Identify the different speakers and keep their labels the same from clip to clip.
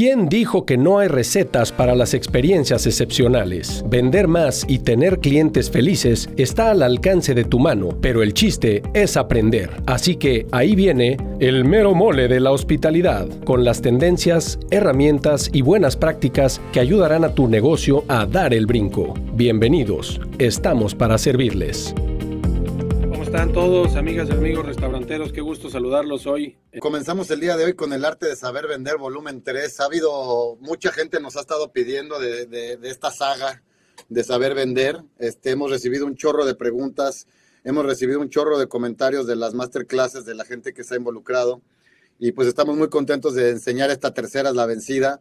Speaker 1: ¿Quién dijo que no hay recetas para las experiencias excepcionales? Vender más y tener clientes felices está al alcance de tu mano, pero el chiste es aprender. Así que ahí viene el mero mole de la hospitalidad, con las tendencias, herramientas y buenas prácticas que ayudarán a tu negocio a dar el brinco. Bienvenidos, estamos para servirles
Speaker 2: están todos, amigas y amigos restauranteros? Qué gusto saludarlos hoy.
Speaker 3: Comenzamos el día de hoy con el arte de saber vender volumen 3. Ha habido mucha gente nos ha estado pidiendo de, esta saga de saber vender. Este, hemos recibido un chorro de preguntas, hemos recibido un chorro de comentarios de las masterclasses de la gente que se ha involucrado y pues estamos muy contentos de enseñar esta tercera, la vencida.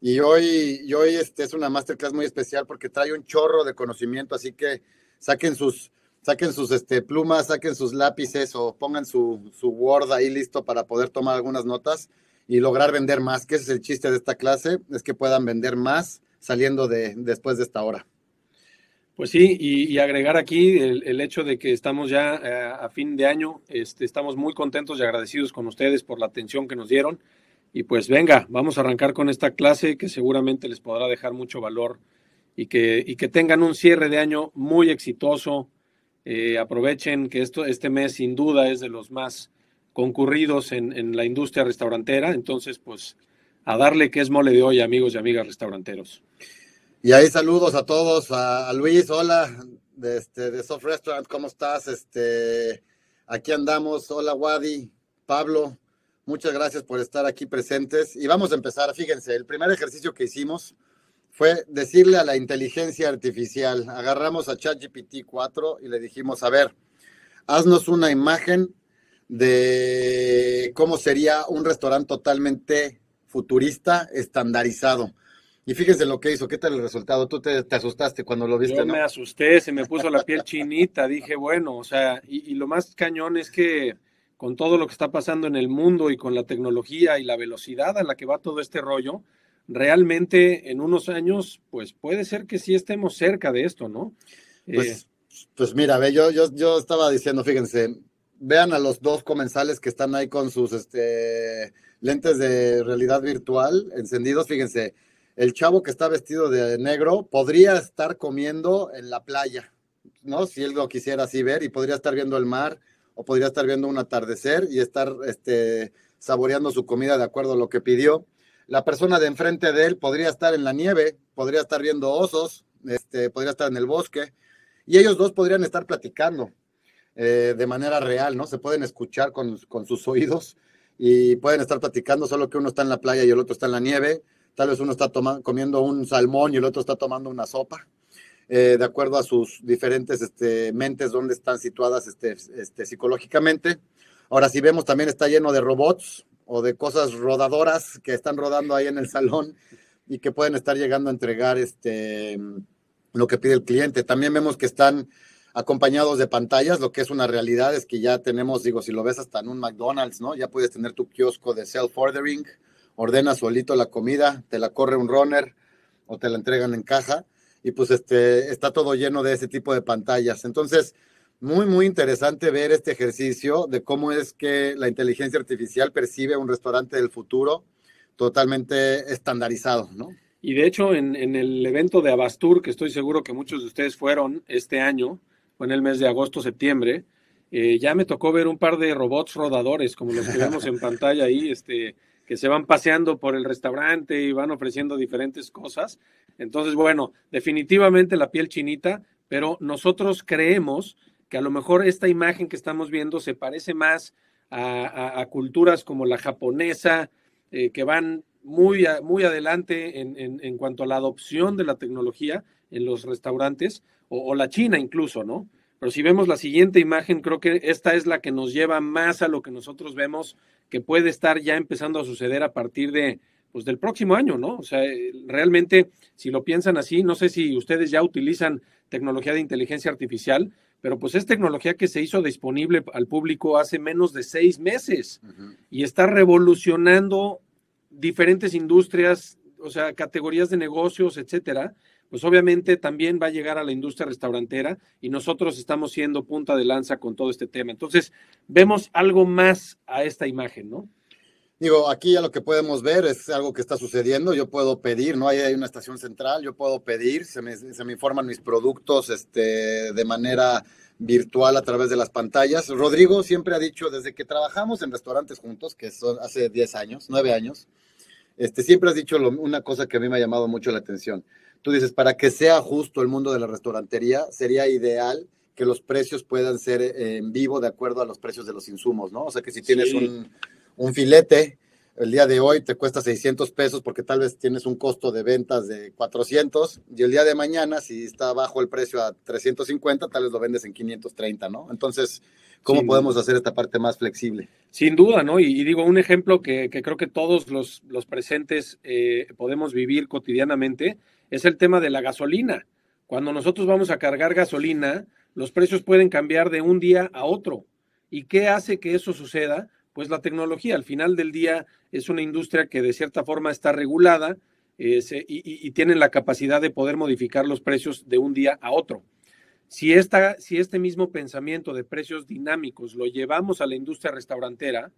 Speaker 3: Y hoy, y hoy este es una masterclass muy especial porque trae un chorro de conocimiento, así que saquen sus saquen sus este, plumas, saquen sus lápices o pongan su, su Word ahí listo para poder tomar algunas notas y lograr vender más, que ese es el chiste de esta clase, es que puedan vender más saliendo de después de esta hora.
Speaker 2: Pues sí, y, agregar aquí el, hecho de que estamos ya eh, a fin de año, este, estamos muy contentos y agradecidos con ustedes por la atención que nos dieron. Y pues venga, vamos a arrancar con esta clase que seguramente les podrá dejar mucho valor y que, y que tengan un cierre de año muy exitoso, eh, aprovechen que esto, este mes sin duda es de los más concurridos en, la industria restaurantera. Entonces, pues a darle que es mole de hoy, amigos y amigas restauranteros.
Speaker 3: Y ahí saludos a todos, a, Luis, hola, de, este, de Soft Restaurant, ¿cómo estás? Este, aquí andamos, hola Wadi, Pablo, muchas gracias por estar aquí presentes. Y vamos a empezar, fíjense, el primer ejercicio que hicimos fue decirle a la inteligencia artificial, agarramos a ChatGPT 4 y le dijimos, a ver, haznos una imagen de cómo sería un restaurante totalmente futurista, estandarizado. Y fíjense lo que hizo, ¿qué tal el resultado? Tú te, asustaste cuando lo viste.
Speaker 2: Yo me asusté, se me puso la piel chinita, dije, bueno, o sea, y, y lo más cañón es que con todo lo que está pasando en el mundo y con la tecnología y la velocidad a la que va todo este rollo, realmente en unos años, pues puede ser que sí estemos cerca de esto, ¿no?
Speaker 3: Pues, eh, pues mira, ve, yo, yo, yo estaba diciendo, fíjense, vean a los dos comensales que están ahí con sus este, lentes de realidad virtual encendidos, fíjense, el chavo que está vestido de negro podría estar comiendo en la playa, ¿no? Si él lo quisiera así ver y podría estar viendo el mar o podría estar viendo un atardecer y estar este, saboreando su comida de acuerdo a lo que pidió la persona de enfrente de él podría estar en la nieve, podría estar viendo osos, este, podría estar en el bosque, y ellos dos podrían estar platicando eh, de manera real, ¿no? Se pueden escuchar con, sus oídos y pueden estar platicando, solo que uno está en la playa y el otro está en la nieve, tal vez uno está comiendo un salmón y el otro está tomando una sopa. Eh, de acuerdo a sus diferentes este, mentes donde están situadas este, este, psicológicamente. Ahora, si vemos, también está lleno de robots, o de cosas rodadoras que están rodando ahí en el salón y que pueden estar llegando a entregar este, lo que pide el cliente. También vemos que están acompañados de pantallas, lo que es una realidad es que ya tenemos, digo, si lo ves hasta en un McDonald's, ¿no? Ya puedes tener tu kiosco de self-ordering, ordenas solito la comida, te la corre un runner o te la entregan en caja y pues este, está todo lleno de ese tipo de pantallas. Entonces, muy, muy interesante ver este ejercicio de cómo es que la inteligencia artificial percibe un restaurante del futuro totalmente estandarizado, ¿no?
Speaker 2: Y de hecho, en, el evento de Abastur, que estoy seguro que muchos de ustedes fueron este año, fue en el mes de agosto, septiembre, eh, ya me tocó ver un par de robots rodadores, como los que vemos en pantalla ahí, este, que se van paseando por el restaurante y van ofreciendo diferentes cosas. Entonces, bueno, definitivamente la piel chinita, pero nosotros creemos que a lo mejor esta imagen que estamos viendo se parece más a, culturas como la japonesa, eh, que van muy, muy adelante en, cuanto a la adopción de la tecnología en los restaurantes, o, la China incluso, ¿no? Pero si vemos la siguiente imagen, creo que esta es la que nos lleva más a lo que nosotros vemos que puede estar ya empezando a suceder a partir de, pues del próximo año, ¿no? O sea, realmente, si lo piensan así, no sé si ustedes ya utilizan tecnología de inteligencia artificial, pero pues es tecnología que se hizo disponible al público hace menos de seis meses y está revolucionando diferentes industrias, o sea, categorías de negocios, etcétera. Pues obviamente también va a llegar a la industria restaurantera y nosotros estamos siendo punta de lanza con todo este tema. Entonces, vemos algo más a esta imagen, ¿no?
Speaker 3: Digo, aquí ya lo que podemos ver es algo que está sucediendo. Yo puedo pedir, ¿no? Hay, hay una estación central, yo puedo pedir, se me, se me informan mis productos este, de manera virtual a través de las pantallas. Rodrigo siempre ha dicho, desde que trabajamos en restaurantes juntos, que son hace 10 años, 9 años, este, siempre has dicho lo, una cosa que a mí me ha llamado mucho la atención. Tú dices, para que sea justo el mundo de la restaurantería, sería ideal que los precios puedan ser en vivo de acuerdo a los precios de los insumos, ¿no? O sea que si tienes sí. un, un filete el día de hoy te cuesta 600 pesos porque tal vez tienes un costo de ventas de 400 y el día de mañana, si está bajo el precio a 350, tal vez lo vendes en 530, ¿no? Entonces, ¿cómo Sin podemos duda. hacer esta parte más flexible?
Speaker 2: Sin duda, ¿no? Y, y digo, un ejemplo que, que, creo que todos los, los presentes eh, podemos vivir cotidianamente es el tema de la gasolina. Cuando nosotros vamos a cargar gasolina, los precios pueden cambiar de un día a otro. ¿Y qué hace que eso suceda? Pues la tecnología al final del día es una industria que de cierta forma está regulada eh, y, y, tienen la capacidad de poder modificar los precios de un día a otro. Si, esta, si este mismo pensamiento de precios dinámicos lo llevamos a la industria restaurantera,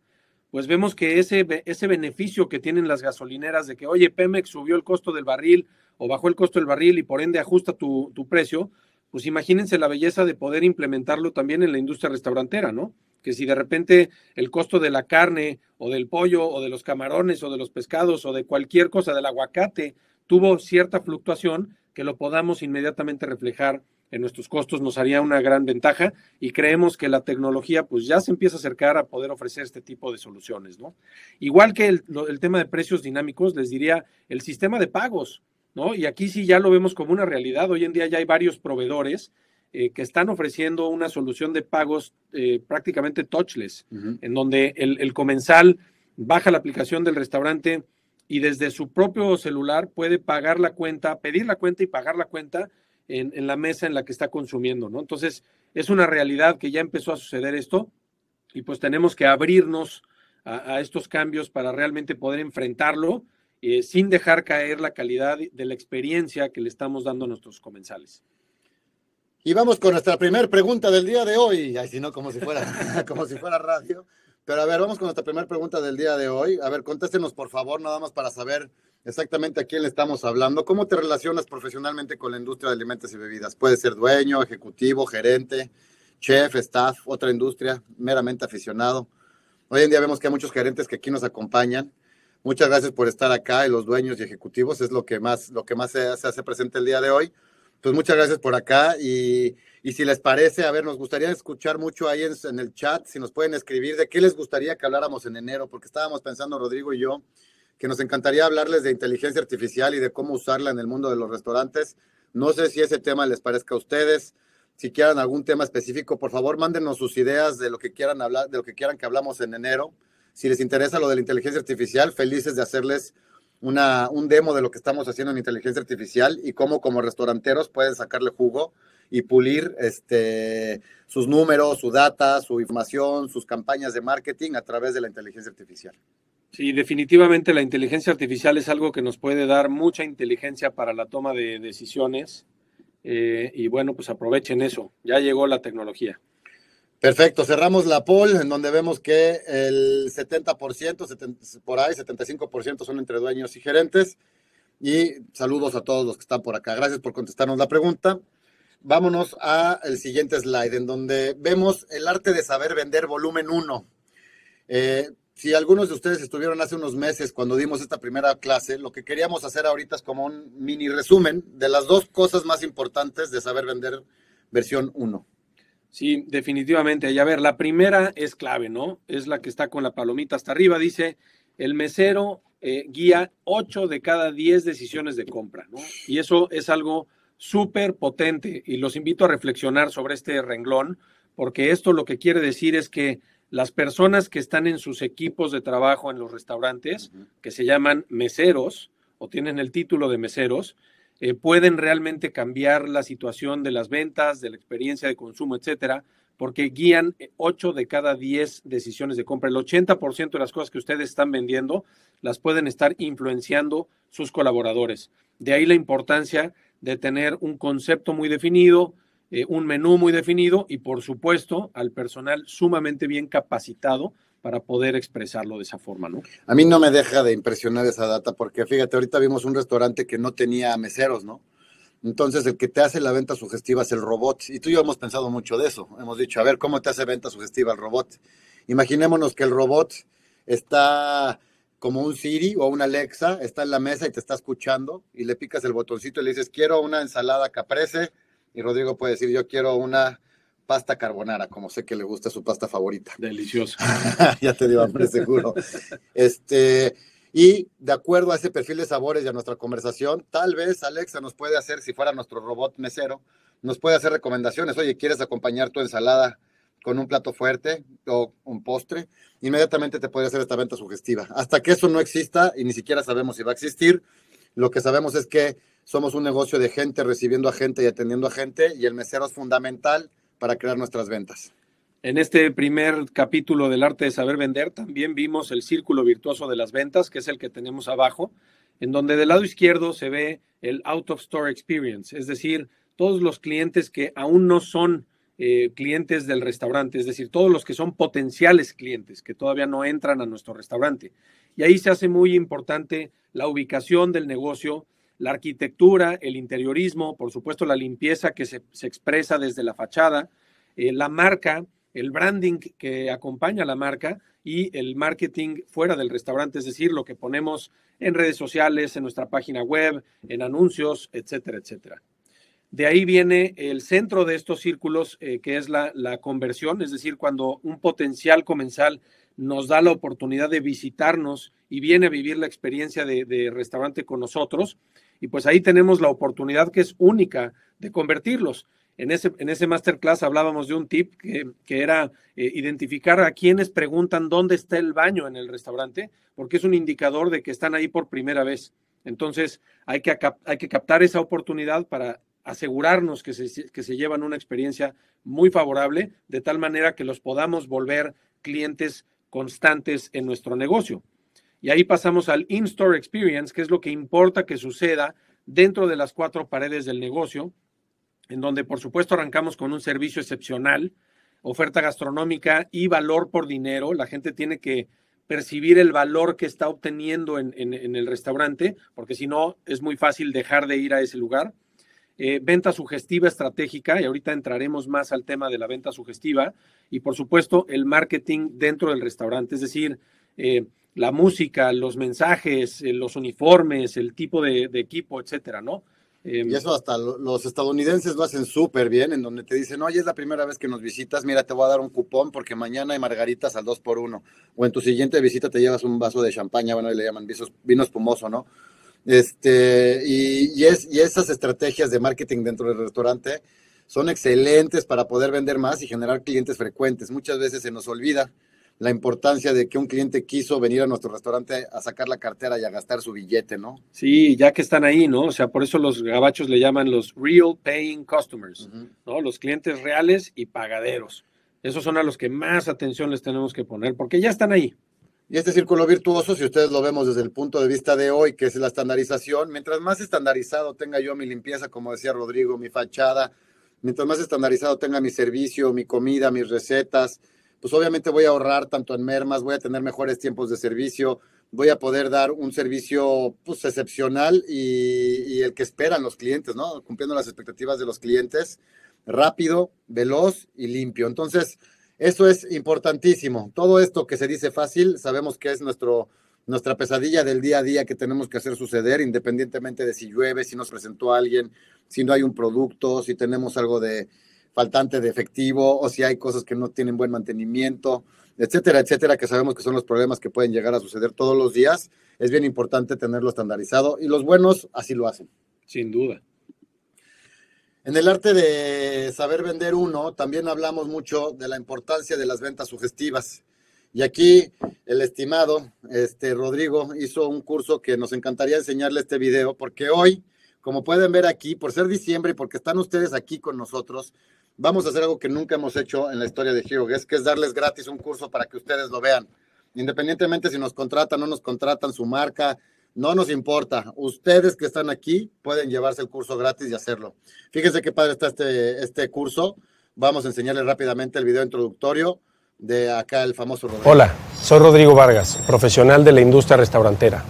Speaker 2: pues vemos que ese, ese beneficio que tienen las gasolineras de que, oye, Pemex subió el costo del barril o bajó el costo del barril y por ende ajusta tu, tu precio, pues imagínense la belleza de poder implementarlo también en la industria restaurantera, ¿no? Que si de repente el costo de la carne o del pollo o de los camarones o de los pescados o de cualquier cosa del aguacate tuvo cierta fluctuación, que lo podamos inmediatamente reflejar en nuestros costos nos haría una gran ventaja y creemos que la tecnología pues ya se empieza a acercar a poder ofrecer este tipo de soluciones, ¿no? Igual que el, tema de precios dinámicos, les diría el sistema de pagos, ¿no? Y aquí sí ya lo vemos como una realidad. Hoy en día ya hay varios proveedores eh, que están ofreciendo una solución de pagos eh, prácticamente touchless, uh -huh. en donde el, el, comensal baja la aplicación del restaurante y desde su propio celular puede pagar la cuenta, pedir la cuenta y pagar la cuenta en, en la mesa en la que está consumiendo, ¿no? Entonces, es una realidad que ya empezó a suceder esto y pues tenemos que abrirnos a, a estos cambios para realmente poder enfrentarlo eh, sin dejar caer la calidad de la experiencia que le estamos dando a nuestros comensales.
Speaker 3: Y vamos con nuestra primera pregunta del día de hoy. Ay, si no, como si fuera, como si fuera radio. Pero a ver, vamos con nuestra primera pregunta del día de hoy. A ver, contéstenos por favor, nada más para saber exactamente a quién le estamos hablando. ¿Cómo te relacionas profesionalmente con la industria de alimentos y bebidas? Puede ser dueño, ejecutivo, gerente, chef, staff, otra industria, meramente aficionado. Hoy en día vemos que hay muchos gerentes que aquí nos acompañan. Muchas gracias por estar acá y los dueños y ejecutivos es lo que más, lo que más se, se hace presente el día de hoy. Pues muchas gracias por acá y, y, si les parece, a ver, nos gustaría escuchar mucho ahí en, en, el chat, si nos pueden escribir de qué les gustaría que habláramos en enero, porque estábamos pensando, Rodrigo y yo, que nos encantaría hablarles de inteligencia artificial y de cómo usarla en el mundo de los restaurantes. No sé si ese tema les parezca a ustedes. Si quieran algún tema específico, por favor, mándenos sus ideas de lo que quieran hablar, de lo que quieran que hablamos en enero. Si les interesa lo de la inteligencia artificial, felices de hacerles una, un demo de lo que estamos haciendo en inteligencia artificial y cómo como restauranteros pueden sacarle jugo y pulir este, sus números, su data, su información, sus campañas de marketing a través de la inteligencia artificial.
Speaker 2: Sí, definitivamente la inteligencia artificial es algo que nos puede dar mucha inteligencia para la toma de decisiones eh, y bueno, pues aprovechen eso, ya llegó la tecnología.
Speaker 3: Perfecto, cerramos la poll en donde vemos que el 70%, 70, por ahí 75% son entre dueños y gerentes. Y saludos a todos los que están por acá. Gracias por contestarnos la pregunta. Vámonos al siguiente slide, en donde vemos el arte de saber vender volumen 1. Eh, si algunos de ustedes estuvieron hace unos meses cuando dimos esta primera clase, lo que queríamos hacer ahorita es como un mini resumen de las dos cosas más importantes de saber vender versión 1.
Speaker 2: Sí, definitivamente. Y a ver, la primera es clave, ¿no? Es la que está con la palomita hasta arriba. Dice, el mesero eh, guía 8 de cada 10 decisiones de compra, ¿no? Y eso es algo súper potente y los invito a reflexionar sobre este renglón, porque esto lo que quiere decir es que las personas que están en sus equipos de trabajo en los restaurantes, uh -huh. que se llaman meseros o tienen el título de meseros, eh, pueden realmente cambiar la situación de las ventas, de la experiencia de consumo, etcétera, porque guían 8 de cada 10 decisiones de compra. El 80% de las cosas que ustedes están vendiendo las pueden estar influenciando sus colaboradores. De ahí la importancia de tener un concepto muy definido, eh, un menú muy definido y, por supuesto, al personal sumamente bien capacitado para poder expresarlo de esa forma, ¿no?
Speaker 3: A mí no me deja de impresionar esa data porque fíjate, ahorita vimos un restaurante que no tenía meseros, ¿no? Entonces el que te hace la venta sugestiva es el robot. Y tú y yo hemos pensado mucho de eso. Hemos dicho, a ver, ¿cómo te hace venta sugestiva el robot? Imaginémonos que el robot está como un Siri o una Alexa, está en la mesa y te está escuchando y le picas el botoncito y le dices, quiero una ensalada caprese. Y Rodrigo puede decir, yo quiero una pasta carbonara, como sé que le gusta su pasta favorita.
Speaker 2: Delicioso.
Speaker 3: ya te dio hambre, seguro. este, y de acuerdo a ese perfil de sabores y a nuestra conversación, tal vez Alexa nos puede hacer, si fuera nuestro robot mesero, nos puede hacer recomendaciones. Oye, ¿quieres acompañar tu ensalada con un plato fuerte o un postre? Inmediatamente te puede hacer esta venta sugestiva. Hasta que eso no exista y ni siquiera sabemos si va a existir, lo que sabemos es que somos un negocio de gente recibiendo a gente y atendiendo a gente y el mesero es fundamental para crear nuestras ventas.
Speaker 2: En este primer capítulo del arte de saber vender también vimos el círculo virtuoso de las ventas, que es el que tenemos abajo, en donde del lado izquierdo se ve el out of store experience, es decir, todos los clientes que aún no son eh, clientes del restaurante, es decir, todos los que son potenciales clientes que todavía no entran a nuestro restaurante. Y ahí se hace muy importante la ubicación del negocio, la arquitectura, el interiorismo, por supuesto la limpieza que se, expresa desde la fachada, eh, la marca, el branding que acompaña a la marca y el marketing fuera del restaurante, es decir, lo que ponemos en redes sociales, en nuestra página web, en anuncios, etcétera, etcétera. De ahí viene el centro de estos círculos, eh, que es la, conversión, es decir, cuando un potencial comensal nos da la oportunidad de visitarnos y viene a vivir la experiencia de restaurante con nosotros, y pues ahí tenemos la oportunidad que es única de convertirlos. En ese, en ese masterclass hablábamos de un tip que, era eh, identificar a quienes preguntan dónde está el baño en el restaurante, porque es un indicador de que están ahí por primera vez. Entonces hay que, hay que captar esa oportunidad para asegurarnos que se, que se llevan una experiencia muy favorable, de tal manera que los podamos volver clientes constantes en nuestro negocio. Y ahí pasamos al in-store experience, que es lo que importa que suceda dentro de las cuatro paredes del negocio, en donde por supuesto arrancamos con un servicio excepcional, oferta gastronómica y valor por dinero. La gente tiene que percibir el valor que está obteniendo en, el restaurante, porque si no es muy fácil dejar de ir a ese lugar. Eh, venta sugestiva estratégica, y ahorita entraremos más al tema de la venta sugestiva, y por supuesto el marketing dentro del restaurante, es decir, eh, la música, los mensajes, eh, los uniformes, el tipo de, equipo, etcétera, ¿no?
Speaker 3: Em, y eso hasta los estadounidenses lo hacen súper bien, en donde te dicen, oye, es la primera vez que nos visitas, mira, te voy a dar un cupón porque mañana hay margaritas al 2 por 1 O en tu siguiente visita te llevas un vaso de champaña, bueno, le llaman vino espumoso, ¿no? Este, y, es, y esas estrategias de marketing dentro del restaurante son excelentes para poder vender más y generar clientes frecuentes. Muchas veces se nos olvida la importancia de que un cliente quiso venir a nuestro restaurante a sacar la cartera y a gastar su billete, ¿no?
Speaker 2: Sí, ya que están ahí, ¿no? O sea, por eso los gabachos le llaman los real paying customers, ¿no? Los clientes reales y pagaderos. Esos son a los que más atención les tenemos que poner porque ya están ahí.
Speaker 3: Y este círculo virtuoso, si ustedes lo vemos desde el punto de vista de hoy, que es la estandarización, mientras más estandarizado tenga yo mi limpieza, como decía Rodrigo, mi fachada, mientras más estandarizado tenga mi servicio, mi comida, mis recetas, pues obviamente voy a ahorrar tanto en mermas, voy a tener mejores tiempos de servicio, voy a poder dar un servicio pues excepcional y, el que esperan los clientes, ¿no? Cumpliendo las expectativas de los clientes, rápido, veloz y limpio. Entonces, eso es importantísimo. Todo esto que se dice fácil, sabemos que es nuestro, nuestra pesadilla del día a día que tenemos que hacer suceder, independientemente de si llueve, si nos presentó alguien, si no hay un producto, si tenemos algo de, faltante de efectivo o si hay cosas que no tienen buen mantenimiento, etcétera, etcétera, que sabemos que son los problemas que pueden llegar a suceder todos los días. Es bien importante tenerlo estandarizado y los buenos así lo hacen.
Speaker 2: Sin duda.
Speaker 3: En el arte de saber vender uno, también hablamos mucho de la importancia de las ventas sugestivas. Y aquí el estimado este, Rodrigo hizo un curso que nos encantaría enseñarle este video, porque hoy, como pueden ver aquí, por ser diciembre y porque están ustedes aquí con nosotros, vamos a hacer algo que nunca hemos hecho en la historia de Hero Guest, que es darles gratis un curso para que ustedes lo vean. Independientemente si nos contratan o no nos contratan su marca, no nos importa. Ustedes que están aquí pueden llevarse el curso gratis y hacerlo. Fíjense qué padre está este, este curso. Vamos a enseñarles rápidamente el video introductorio de acá el famoso
Speaker 4: Rodrigo. Hola, soy Rodrigo Vargas, profesional de la industria restaurantera.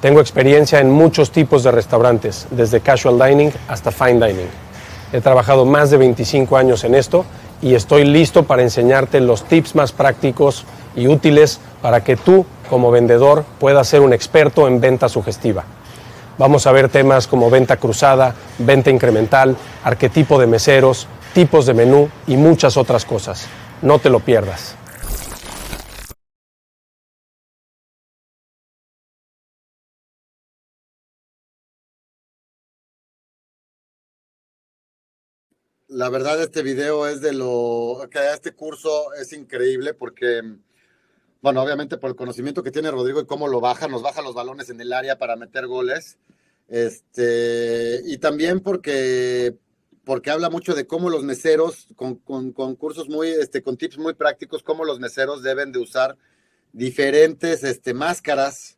Speaker 4: Tengo experiencia en muchos tipos de restaurantes, desde casual dining hasta fine dining. He trabajado más de 25 años en esto y estoy listo para enseñarte los tips más prácticos y útiles para que tú, como vendedor, puedas ser un experto en venta sugestiva. Vamos a ver temas como venta cruzada, venta incremental, arquetipo de meseros, tipos de menú y muchas otras cosas. No te lo pierdas.
Speaker 3: La verdad, este video es de lo que este curso es increíble porque, bueno, obviamente por el conocimiento que tiene Rodrigo y cómo lo baja, nos baja los balones en el área para meter goles. Este, y también porque porque habla mucho de cómo los meseros, con, con, cursos muy, este, con tips muy prácticos, cómo los meseros deben de usar diferentes este, máscaras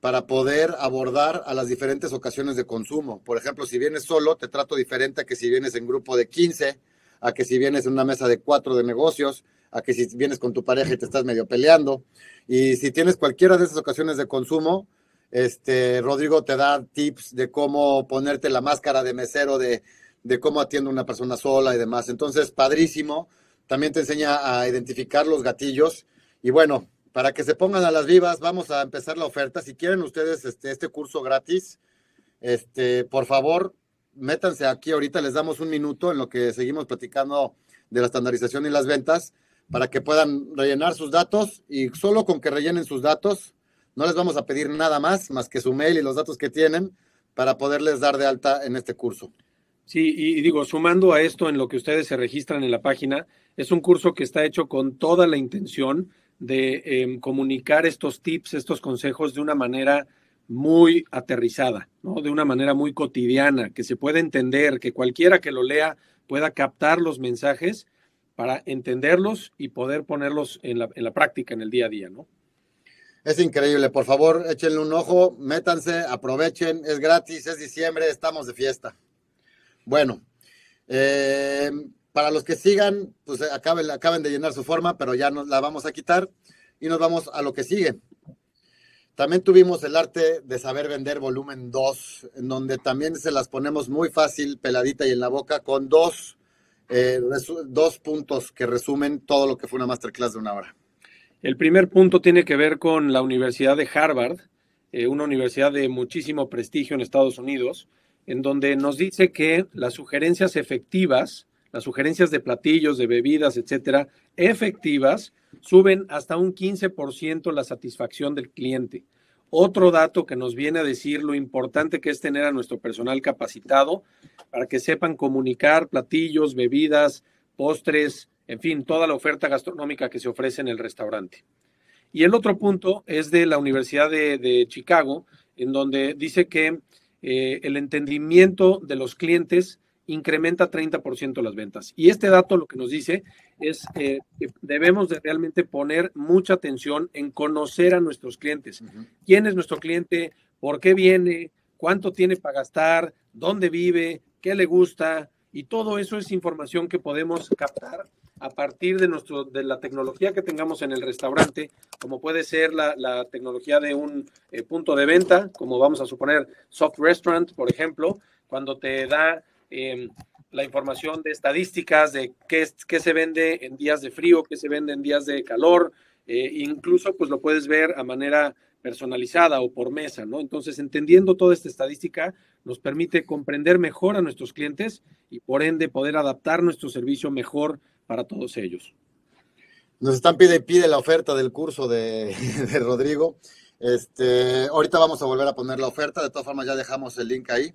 Speaker 3: para poder abordar a las diferentes ocasiones de consumo. Por ejemplo, si vienes solo, te trato diferente a que si vienes en grupo de 15, a que si vienes en una mesa de cuatro de negocios, a que si vienes con tu pareja y te estás medio peleando. Y si tienes cualquiera de esas ocasiones de consumo, este, Rodrigo te da tips de cómo ponerte la máscara de mesero de de cómo atiende una persona sola y demás. Entonces, padrísimo. También te enseña a identificar los gatillos. Y bueno, para que se pongan a las vivas, vamos a empezar la oferta. Si quieren ustedes este, este curso gratis, este, por favor, métanse aquí ahorita, les damos un minuto en lo que seguimos platicando de la estandarización y las ventas para que puedan rellenar sus datos y solo con que rellenen sus datos, no les vamos a pedir nada más, más que su mail y los datos que tienen para poderles dar de alta en este curso.
Speaker 2: Sí, y digo, sumando a esto en lo que ustedes se registran en la página, es un curso que está hecho con toda la intención de em, comunicar estos tips, estos consejos de una manera muy aterrizada, ¿no? De una manera muy cotidiana, que se pueda entender, que cualquiera que lo lea pueda captar los mensajes para entenderlos y poder ponerlos en la, en la práctica en el día a día, ¿no?
Speaker 3: Es increíble, por favor, échenle un ojo, métanse, aprovechen, es gratis, es diciembre, estamos de fiesta. Bueno, eh, para los que sigan, pues acaben, acaben de llenar su forma, pero ya nos la vamos a quitar y nos vamos a lo que sigue. También tuvimos el arte de saber vender volumen 2, en donde también se las ponemos muy fácil, peladita y en la boca, con dos, eh, dos puntos que resumen todo lo que fue una masterclass de una hora.
Speaker 2: El primer punto tiene que ver con la Universidad de Harvard, eh, una universidad de muchísimo prestigio en Estados Unidos, en donde nos dice que las sugerencias efectivas, las sugerencias de platillos, de bebidas, etcétera, efectivas, suben hasta un 15% la satisfacción del cliente. Otro dato que nos viene a decir lo importante que es tener a nuestro personal capacitado para que sepan comunicar platillos, bebidas, postres, en fin, toda la oferta gastronómica que se ofrece en el restaurante. Y el otro punto es de la Universidad de, Chicago, en donde dice que eh, el entendimiento de los clientes incrementa 30% las ventas. Y este dato lo que nos dice es eh, que debemos de realmente poner mucha atención en conocer a nuestros clientes. ¿Quién es nuestro cliente? ¿Por qué viene? ¿Cuánto tiene para gastar? ¿Dónde vive? ¿Qué le gusta? Y todo eso es información que podemos captar a partir de, nuestro, de la tecnología que tengamos en el restaurante, como puede ser la, tecnología de un eh, punto de venta, como vamos a suponer Soft Restaurant, por ejemplo, cuando te da em, la información de estadísticas de qué, qué, se vende en días de frío, qué se vende en días de calor, eh, incluso pues lo puedes ver a manera personalizada o por mesa, ¿no? Entonces, entendiendo toda esta estadística, nos permite comprender mejor a nuestros clientes y por ende poder adaptar nuestro servicio mejor para todos ellos.
Speaker 3: Nos están pide pide la oferta del curso de, Rodrigo. Este, ahorita vamos a volver a poner la oferta, de todas formas ya dejamos el link ahí.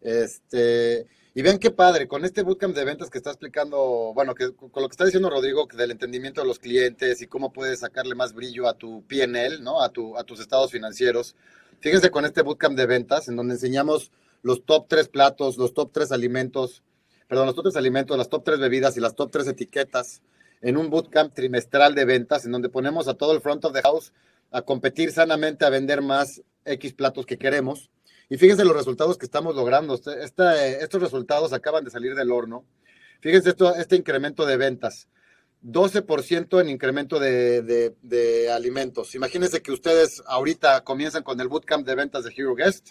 Speaker 3: Este, y vean qué padre, con este bootcamp de ventas que está explicando, bueno, que, con lo que está diciendo Rodrigo, del entendimiento de los clientes y cómo puedes sacarle más brillo a tu PNL, ¿no? A, tu, a tus estados financieros. Fíjense con este bootcamp de ventas, en donde enseñamos los top tres platos, los top tres alimentos, perdón, los top tres alimentos, las top tres bebidas y las top tres etiquetas en un bootcamp trimestral de ventas en donde ponemos a todo el front of the house a competir sanamente, a vender más X platos que queremos. Y fíjense los resultados que estamos logrando. Este, estos resultados acaban de salir del horno. Fíjense este incremento de ventas. 12% en incremento de, de, de, alimentos. Imagínense que ustedes ahorita comienzan con el bootcamp de ventas de Hero Guest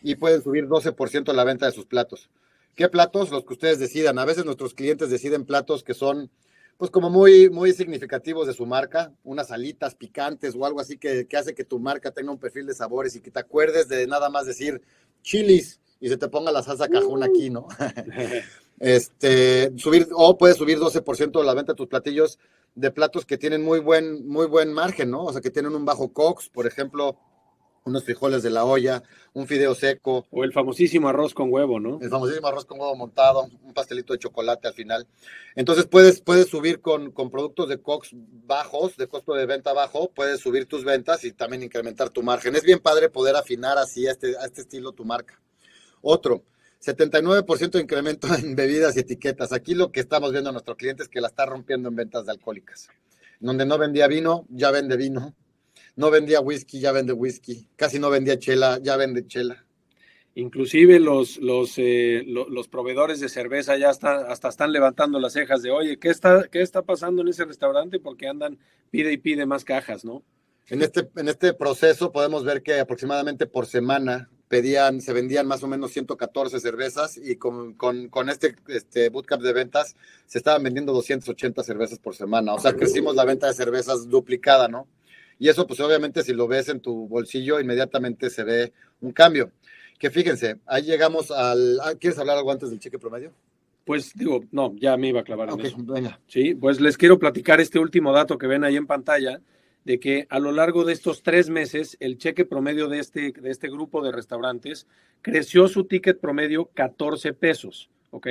Speaker 3: y pueden subir 12% la venta de sus platos. ¿Qué platos? Los que ustedes decidan. A veces nuestros clientes deciden platos que son pues como muy, muy significativos de su marca, unas alitas picantes o algo así que, que hace que tu marca tenga un perfil de sabores y que te acuerdes de nada más decir chilis y se te ponga la salsa cajón aquí, ¿no? este, subir, o puedes subir 12% de la venta de tus platillos de platos que tienen muy buen, muy buen margen, ¿no? O sea, que tienen un bajo COX, por ejemplo, unos frijoles de la olla, un fideo seco.
Speaker 2: O el famosísimo arroz con huevo, ¿no?
Speaker 3: El famosísimo arroz con huevo montado, un pastelito de chocolate al final. Entonces puedes, puedes subir con, con productos de COX bajos, de costo de venta bajo, puedes subir tus ventas y también incrementar tu margen. Es bien padre poder afinar así a este, a este estilo tu marca. Otro, 79% de incremento en bebidas y etiquetas. Aquí lo que estamos viendo a nuestro cliente es que la está rompiendo en ventas de alcohólicas. Donde no vendía vino, ya vende vino no vendía whisky, ya vende whisky, casi no vendía chela, ya vende chela.
Speaker 2: Inclusive los, los, eh, los, proveedores de cerveza ya están, hasta están levantando las cejas de, oye, ¿qué está, ¿qué está pasando en ese restaurante? Porque andan, pide y pide más cajas, ¿no?
Speaker 3: En este, en este proceso podemos ver que aproximadamente por semana pedían, se vendían más o menos 114 cervezas y con, con, con este, este bootcamp de ventas se estaban vendiendo 280 cervezas por semana. O sea, crecimos la venta de cervezas duplicada, ¿no? Y eso, pues obviamente, si lo ves en tu bolsillo, inmediatamente se ve un cambio. Que fíjense, ahí llegamos al. Ah, ¿Quieres hablar algo antes del cheque promedio?
Speaker 2: Pues digo, no, ya me iba a clavar en eso. Venga. Sí, pues les quiero platicar este último dato que ven ahí en pantalla, de que a lo largo de estos tres meses, el cheque promedio de este, de este grupo de restaurantes creció su ticket promedio 14 pesos, ¿ok?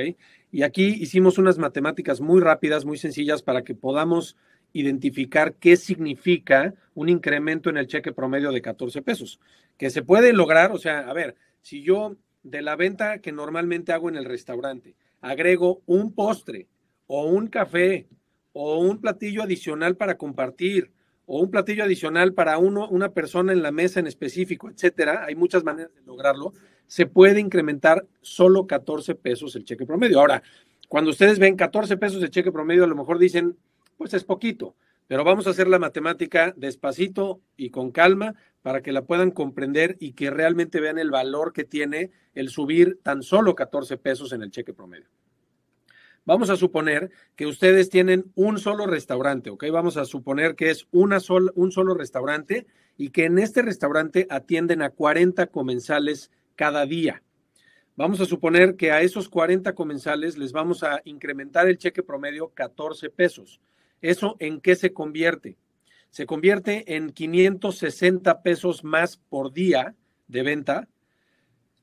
Speaker 2: Y aquí hicimos unas matemáticas muy rápidas, muy sencillas, para que podamos identificar qué significa un incremento en el cheque promedio de 14 pesos, que se puede lograr, o sea, a ver, si yo de la venta que normalmente hago en el restaurante agrego un postre o un café o un platillo adicional para compartir o un platillo adicional para uno, una persona en la mesa en específico, etcétera, hay muchas maneras de lograrlo, se puede incrementar solo 14 pesos el cheque promedio. Ahora, cuando ustedes ven 14 pesos el cheque promedio, a lo mejor dicen, pues es poquito, pero vamos a hacer la matemática despacito y con calma para que la puedan comprender y que realmente vean el valor que tiene el subir tan solo 14 pesos en el cheque promedio. Vamos a suponer que ustedes tienen un solo restaurante, ¿ok? Vamos a suponer que es una un solo restaurante y que en este restaurante atienden a 40 comensales cada día. Vamos a suponer que a esos 40 comensales les vamos a incrementar el cheque promedio 14 pesos. ¿Eso en qué se convierte? Se convierte en 560 pesos más por día de venta,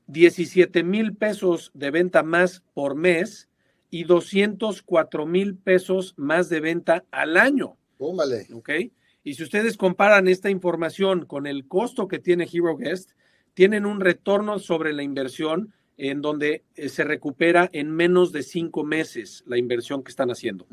Speaker 2: 17 mil pesos de venta más por mes y 204 mil pesos más de venta al año. ¿Ok? Y si ustedes comparan esta información con el costo que tiene Hero Guest, tienen un retorno sobre la inversión en donde eh, se recupera en menos de cinco meses la inversión que están haciendo.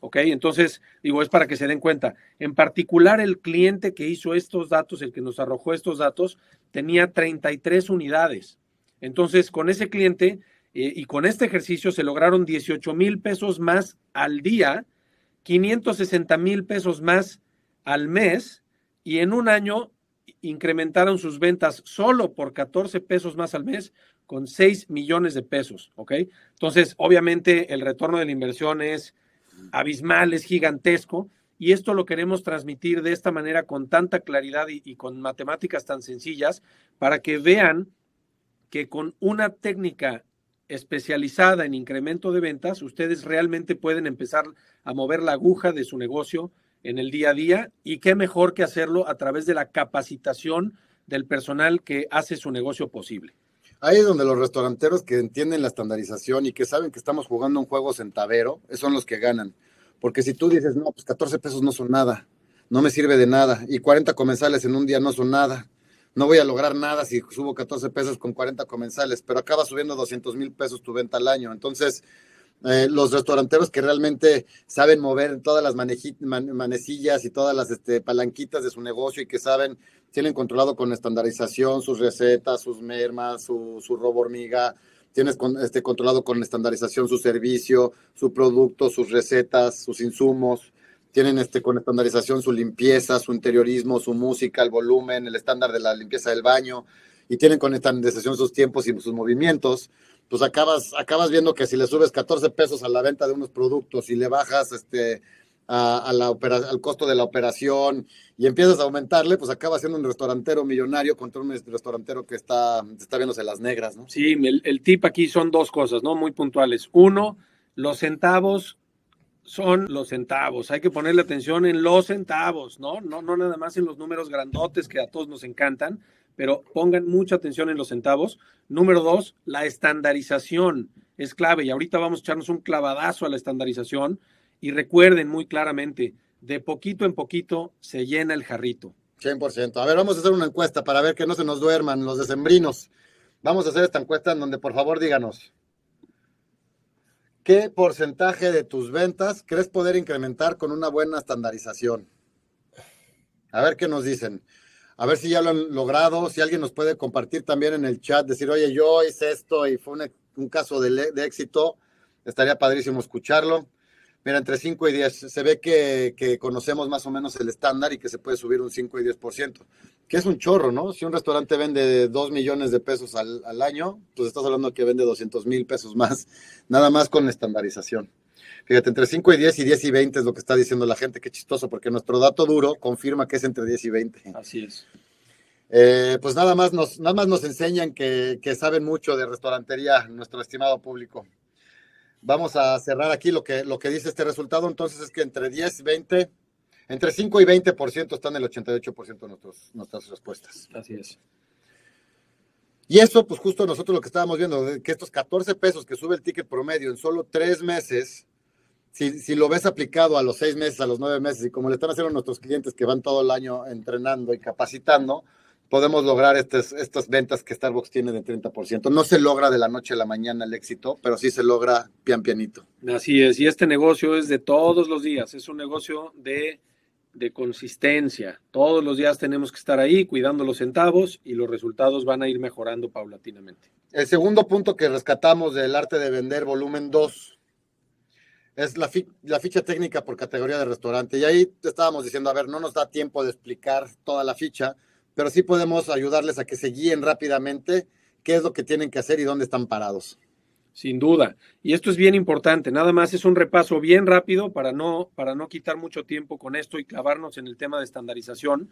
Speaker 2: ¿Ok? Entonces, digo, es para que se den cuenta. En particular, el cliente que hizo estos datos, el que nos arrojó estos datos, tenía 33 unidades. Entonces, con ese cliente eh, y con este ejercicio se lograron 18 mil pesos más al día, 560 mil pesos más al mes, y en un año incrementaron sus ventas solo por 14 pesos más al mes con 6 millones de pesos, ¿ok? Entonces, obviamente el retorno de la inversión es abismal, es gigantesco, y esto lo queremos transmitir de esta manera con tanta claridad y, y con matemáticas tan sencillas para que vean que con una técnica especializada en incremento de ventas, ustedes realmente pueden empezar a mover la aguja de su negocio en el día a día y qué mejor que hacerlo a través de la capacitación del personal que hace su negocio posible.
Speaker 3: Ahí es donde los restauranteros que entienden la estandarización y que saben que estamos jugando un juego centavero, son los que ganan. Porque si tú dices, no, pues 14 pesos no son nada, no me sirve de nada, y 40 comensales en un día no son nada, no voy a lograr nada si subo 14 pesos con 40 comensales, pero acaba subiendo 200 mil pesos tu venta al año. Entonces, eh, los restauranteros que realmente saben mover todas las manecillas y todas las este, palanquitas de su negocio y que saben, tienen controlado con estandarización sus recetas, sus mermas, su, su robo hormiga, tienes este, controlado con estandarización su servicio, su producto, sus recetas, sus insumos. tienen este, con estandarización su limpieza, su interiorismo, su música, el volumen, el estándar de la limpieza del baño, y tienen con estandarización sus tiempos y sus movimientos, pues acabas, acabas viendo que si le subes 14 pesos a la venta de unos productos y le bajas este, a, la al costo de la operación y empiezas a aumentarle, pues acaba siendo un restaurantero millonario contra un restaurantero que está, está viéndose las negras, ¿no?
Speaker 2: Sí, el, el tip aquí son dos cosas, ¿no? Muy puntuales. Uno, los centavos son los centavos. Hay que ponerle atención en los centavos, ¿no? No, no nada más en los números grandotes que a todos nos encantan, pero pongan mucha atención en los centavos. Número dos, la estandarización es clave y ahorita vamos a echarnos un clavadazo a la estandarización y recuerden muy claramente, de poquito en poquito se llena el jarrito.
Speaker 3: 100%. A ver, vamos a hacer una encuesta para ver que no se nos duerman los decembrinos. Vamos a hacer esta encuesta en donde por favor díganos, ¿qué porcentaje de tus ventas crees poder incrementar con una buena estandarización? A ver qué nos dicen. A ver si ya lo han logrado, si alguien nos puede compartir también en el chat, decir, oye, yo hice esto y fue un, caso de, de éxito, estaría padrísimo escucharlo. Mira, entre 5 y 10, se ve que, conocemos más o menos el estándar y que se puede subir un 5 y 10%, que es un chorro, ¿no? Si un restaurante vende 2 millones de pesos al, año, pues estás hablando que vende 200 mil pesos más, nada más con estandarización. Fíjate, entre 5 y 10 y 10 y 20 es lo que está diciendo la gente, qué chistoso, porque nuestro dato duro confirma que es entre 10 y 20.
Speaker 2: Así es.
Speaker 3: Eh, pues nada más nos, nada más nos enseñan que, que saben mucho de restaurantería, nuestro estimado público. Vamos a cerrar aquí lo que, lo que dice este resultado. Entonces es que entre 10 y 20, entre 5 y 20% están el 88% de nuestros, nuestras respuestas.
Speaker 2: Así es.
Speaker 3: Y eso, pues justo nosotros lo que estábamos viendo, que estos 14 pesos que sube el ticket promedio en solo tres meses, si, si, lo ves aplicado a los seis meses, a los nueve meses, y como le están haciendo nuestros clientes que van todo el año entrenando y capacitando, podemos lograr estas, estas ventas que Starbucks tiene de 30%. No se logra de la noche a la mañana el éxito, pero sí se logra pian pianito.
Speaker 2: Así es, y este negocio es de todos los días, es un negocio de, de consistencia. Todos los días tenemos que estar ahí cuidando los centavos y los resultados van a ir mejorando paulatinamente.
Speaker 3: El segundo punto que rescatamos del arte de vender volumen 2 es la, la, ficha técnica por categoría de restaurante. Y ahí estábamos diciendo, a ver, no nos da tiempo de explicar toda la ficha, pero sí podemos ayudarles a que se guíen rápidamente qué es lo que tienen que hacer y dónde están parados.
Speaker 2: Sin duda. Y esto es bien importante. Nada más es un repaso bien rápido para no, para no quitar mucho tiempo con esto y clavarnos en el tema de estandarización.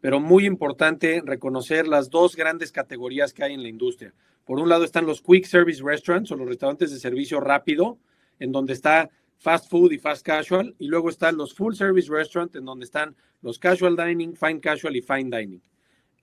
Speaker 2: Pero muy importante reconocer las dos grandes categorías que hay en la industria. Por un lado están los quick service restaurants o los restaurantes de servicio rápido, en donde está fast food y fast casual. Y luego están los full service restaurants, en donde están los casual dining, fine casual y fine dining.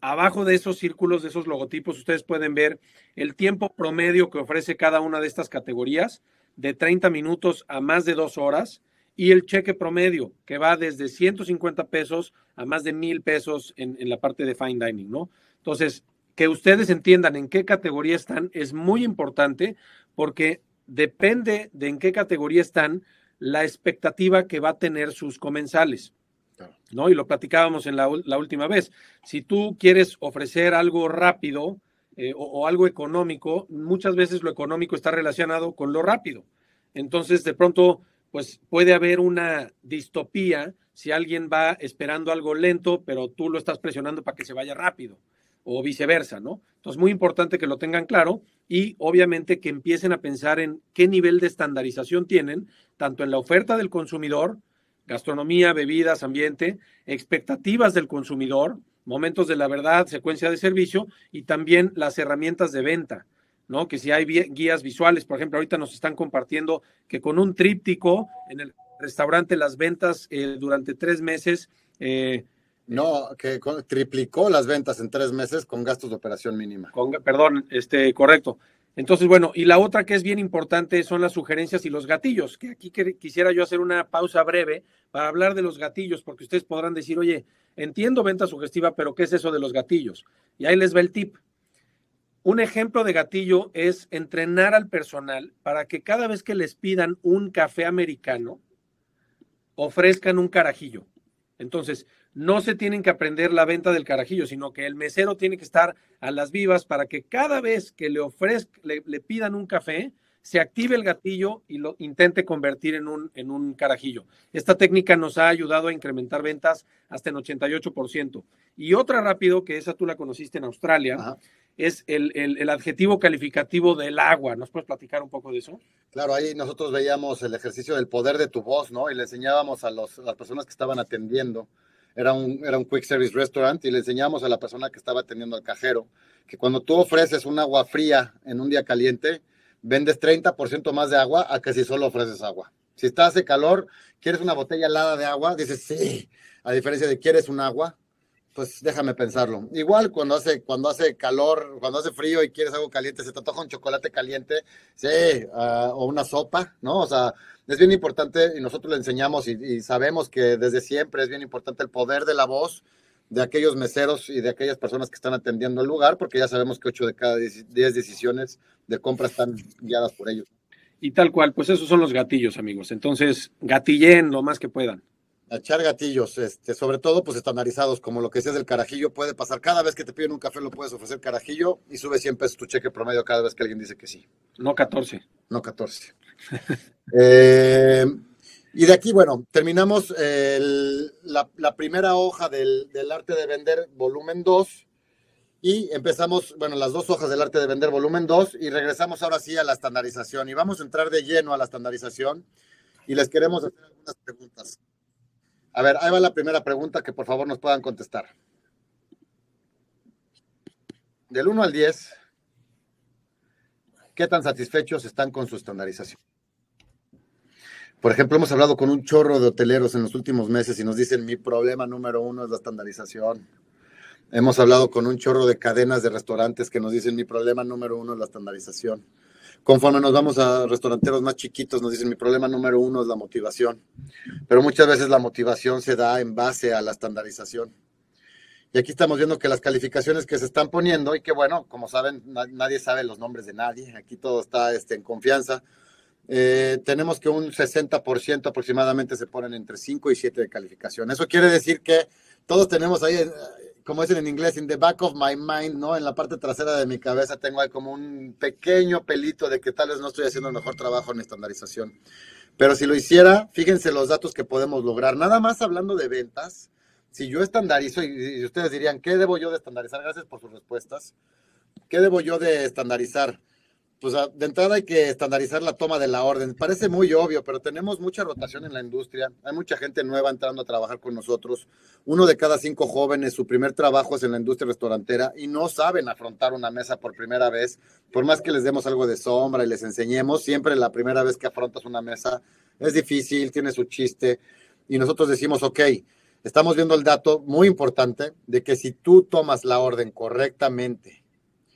Speaker 2: Abajo de esos círculos, de esos logotipos, ustedes pueden ver el tiempo promedio que ofrece cada una de estas categorías, de 30 minutos a más de dos horas, y el cheque promedio, que va desde 150 pesos a más de mil pesos en, en la parte de fine dining, ¿no? Entonces, que ustedes entiendan en qué categoría están es muy importante porque depende de en qué categoría están la expectativa que va a tener sus comensales. ¿No? Y lo platicábamos en la, última vez. Si tú quieres ofrecer algo rápido eh, o, algo económico, muchas veces lo económico está relacionado con lo rápido. Entonces, de pronto, pues puede haber una distopía si alguien va esperando algo lento, pero tú lo estás presionando para que se vaya rápido o viceversa, ¿no? Entonces, muy importante que lo tengan claro y obviamente que empiecen a pensar en qué nivel de estandarización tienen, tanto en la oferta del consumidor, gastronomía, bebidas, ambiente, expectativas del consumidor, momentos de la verdad, secuencia de servicio y también las herramientas de venta, ¿no? Que si hay guías visuales, por ejemplo, ahorita nos están compartiendo que con un tríptico en el restaurante las ventas eh, durante tres meses.
Speaker 3: Eh, no, que triplicó las ventas en tres meses con gastos de operación mínima.
Speaker 2: Con, perdón, este, correcto. Entonces, bueno, y la otra que es bien importante son las sugerencias y los gatillos, que aquí quisiera yo hacer una pausa breve para hablar de los gatillos, porque ustedes podrán decir, oye, entiendo venta sugestiva, pero ¿qué es eso de los gatillos? Y ahí les va el tip. Un ejemplo de gatillo es entrenar al personal para que cada vez que les pidan un café americano, ofrezcan un carajillo. Entonces, no se tienen que aprender la venta del carajillo, sino que el mesero tiene que estar a las vivas para que cada vez que le ofrezcan, le, pidan un café, se active el gatillo y lo intente convertir en un, en un carajillo. Esta técnica nos ha ayudado a incrementar ventas hasta en 88%. Y otra rápido, que esa tú la conociste en Australia, es el, adjetivo calificativo del agua. ¿Nos puedes platicar un poco de eso?
Speaker 3: Claro, ahí nosotros veíamos el ejercicio del poder de tu voz, ¿no? Y le enseñábamos a, los, a las personas que estaban atendiendo. Era un, era un quick service restaurant y le enseñábamos a la persona que estaba atendiendo al cajero que cuando tú ofreces un agua fría en un día caliente, vendes 30% más de agua a que si solo ofreces agua. Si está hace calor, quieres una botella helada de agua, dices sí, a diferencia de quieres un agua, pues déjame pensarlo. Igual cuando hace, cuando hace calor, cuando hace frío y quieres algo caliente, se te antoja un chocolate caliente, sí, ah, o una sopa, ¿no? O sea, es bien importante y nosotros le enseñamos y, y, sabemos que desde siempre es bien importante el poder de la voz de aquellos meseros y de aquellas personas que están atendiendo el lugar, porque ya sabemos que 8 de cada 10 decisiones de compra están guiadas por ellos.
Speaker 2: Y tal cual, pues esos son los gatillos, amigos. Entonces, gatillen lo más que puedan.
Speaker 3: echar gatillos, este, sobre todo pues estandarizados, como lo que sea del carajillo, puede pasar. Cada vez que te piden un café lo puedes ofrecer carajillo y sube 100 pesos tu cheque promedio cada vez que alguien dice que sí.
Speaker 2: No 14.
Speaker 3: No 14. Eh, y de aquí, bueno, terminamos la, primera hoja del, arte de vender, volumen 2, y empezamos, bueno, las dos hojas del arte de vender, volumen 2, y regresamos ahora sí a la estandarización. Y vamos a entrar de lleno a la estandarización, y les queremos hacer algunas preguntas. A ver, ahí va la primera pregunta que por favor nos puedan contestar. Del 1 al 10, ¿qué tan satisfechos están con su estandarización? Por ejemplo, hemos hablado con un chorro de hoteleros en los últimos meses y nos dicen mi problema número uno es la estandarización. Hemos hablado con un chorro de cadenas de restaurantes que nos dicen mi problema número uno es la estandarización. Conforme nos vamos a restauranteros más chiquitos, nos dicen mi problema número uno es la motivación. Pero muchas veces la motivación se da en base a la estandarización. Y aquí estamos viendo que las calificaciones que se están poniendo, y que bueno, como saben, nadie sabe los nombres de nadie, aquí todo está este, en confianza eh, tenemos que un 60% aproximadamente se ponen entre 5 y 7 de calificación. Eso quiere decir que todos tenemos ahí, eh, como dicen en inglés, in the back of my mind, ¿no? En la parte trasera de mi cabeza tengo ahí como un pequeño pelito de que tal vez no estoy haciendo el mejor trabajo en estandarización. Pero si lo hiciera, fíjense los datos que podemos lograr. Nada más hablando de ventas, si yo estandarizo, y, y ustedes dirían, ¿qué debo yo de estandarizar? Gracias por sus respuestas. ¿Qué debo yo de estandarizar? pues de entrada hay que estandarizar la toma de la orden. Parece muy obvio, pero tenemos mucha rotación en la industria. Hay mucha gente nueva entrando a trabajar con nosotros. Uno de cada cinco jóvenes, su primer trabajo es en la industria restaurantera y no saben afrontar una mesa por primera vez. Por más que les demos algo de sombra y les enseñemos, siempre la primera vez que afrontas una mesa es difícil, tiene su chiste. Y nosotros decimos, ok, estamos viendo el dato muy importante de que si tú tomas la orden correctamente,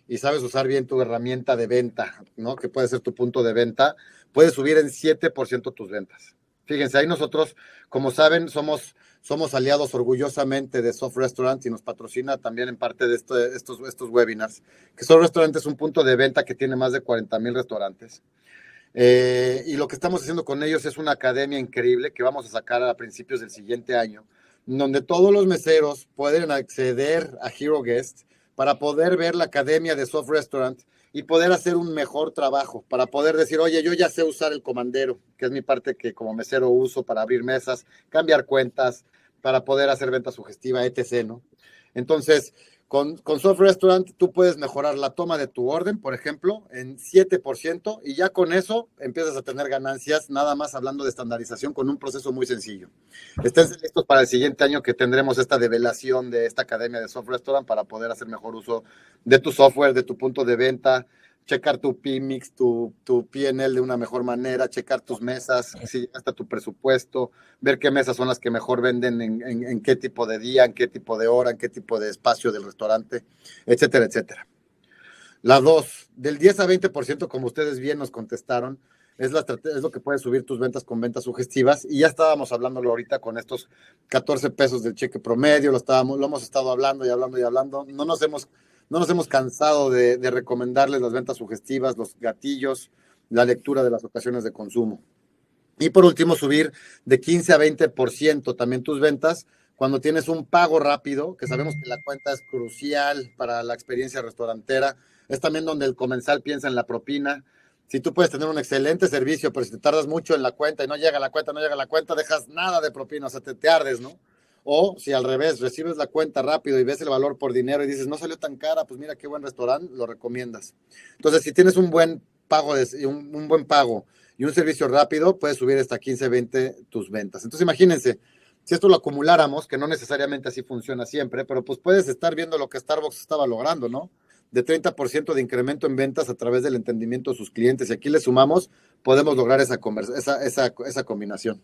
Speaker 3: y sabes usar bien tu herramienta de venta, ¿no? Que puede ser tu punto de venta, puedes subir en 7% tus ventas. Fíjense, ahí nosotros, como saben, somos, somos aliados orgullosamente de Soft Restaurant y nos patrocina también en parte de estos, estos webinars, que Soft Restaurant es un punto de venta que tiene más de 40 mil restaurantes. Eh, y lo que estamos haciendo con ellos es una academia increíble que vamos a sacar a principios del siguiente año, donde todos los meseros pueden acceder a Hero Guest para poder ver la academia de Soft Restaurant y poder hacer un mejor trabajo, para poder decir, oye, yo ya sé usar el comandero, que es mi parte que como mesero uso para abrir mesas, cambiar cuentas, para poder hacer venta sugestiva, etc. ¿no? Entonces, con, con Soft Restaurant tú puedes mejorar la toma de tu orden, por ejemplo, en 7% y ya con eso empiezas a tener ganancias, nada más hablando de estandarización con un proceso muy sencillo. Estén listos para el siguiente año que tendremos esta develación de esta academia de Soft Restaurant para poder hacer mejor uso de tu software, de tu punto de venta, checar tu PMix, tu, tu PNL de una mejor manera, checar tus mesas, si hasta tu presupuesto, ver qué mesas son las que mejor venden, en, en, qué tipo de día, en qué tipo de hora, en qué tipo de espacio del restaurante, etcétera, etcétera. La dos, del 10 a 20%, como ustedes bien nos contestaron, es, la, es lo que puede subir tus ventas con ventas sugestivas. Y ya estábamos hablándolo ahorita con estos 14 pesos del cheque promedio, lo, estábamos, lo hemos estado hablando y hablando y hablando. No nos hemos no nos hemos cansado de, recomendarles las ventas sugestivas, los gatillos, la lectura de las ocasiones de consumo. Y por último, subir de 15 a 20% también tus ventas cuando tienes un pago rápido, que sabemos que la cuenta es crucial para la experiencia restaurantera. Es también donde el comensal piensa en la propina. Si tú puedes tener un excelente servicio, pero si te tardas mucho en la cuenta y no llega la cuenta, no llega la cuenta, dejas nada de propina, o sea, te, te ardes, ¿no? O si al revés, recibes la cuenta rápido y ves el valor por dinero y dices, no salió tan cara, pues mira qué buen restaurante, lo recomiendas. Entonces, si tienes un buen pago, de, un, buen pago y un servicio rápido, puedes subir hasta 15, 20 tus ventas. Entonces, imagínense, si esto lo acumuláramos, que no necesariamente así funciona siempre, pero pues puedes estar viendo lo que Starbucks estaba logrando, ¿no? De 30% de incremento en ventas a través del entendimiento de sus clientes. Y aquí le sumamos, podemos lograr esa, esa, esa, esa combinación.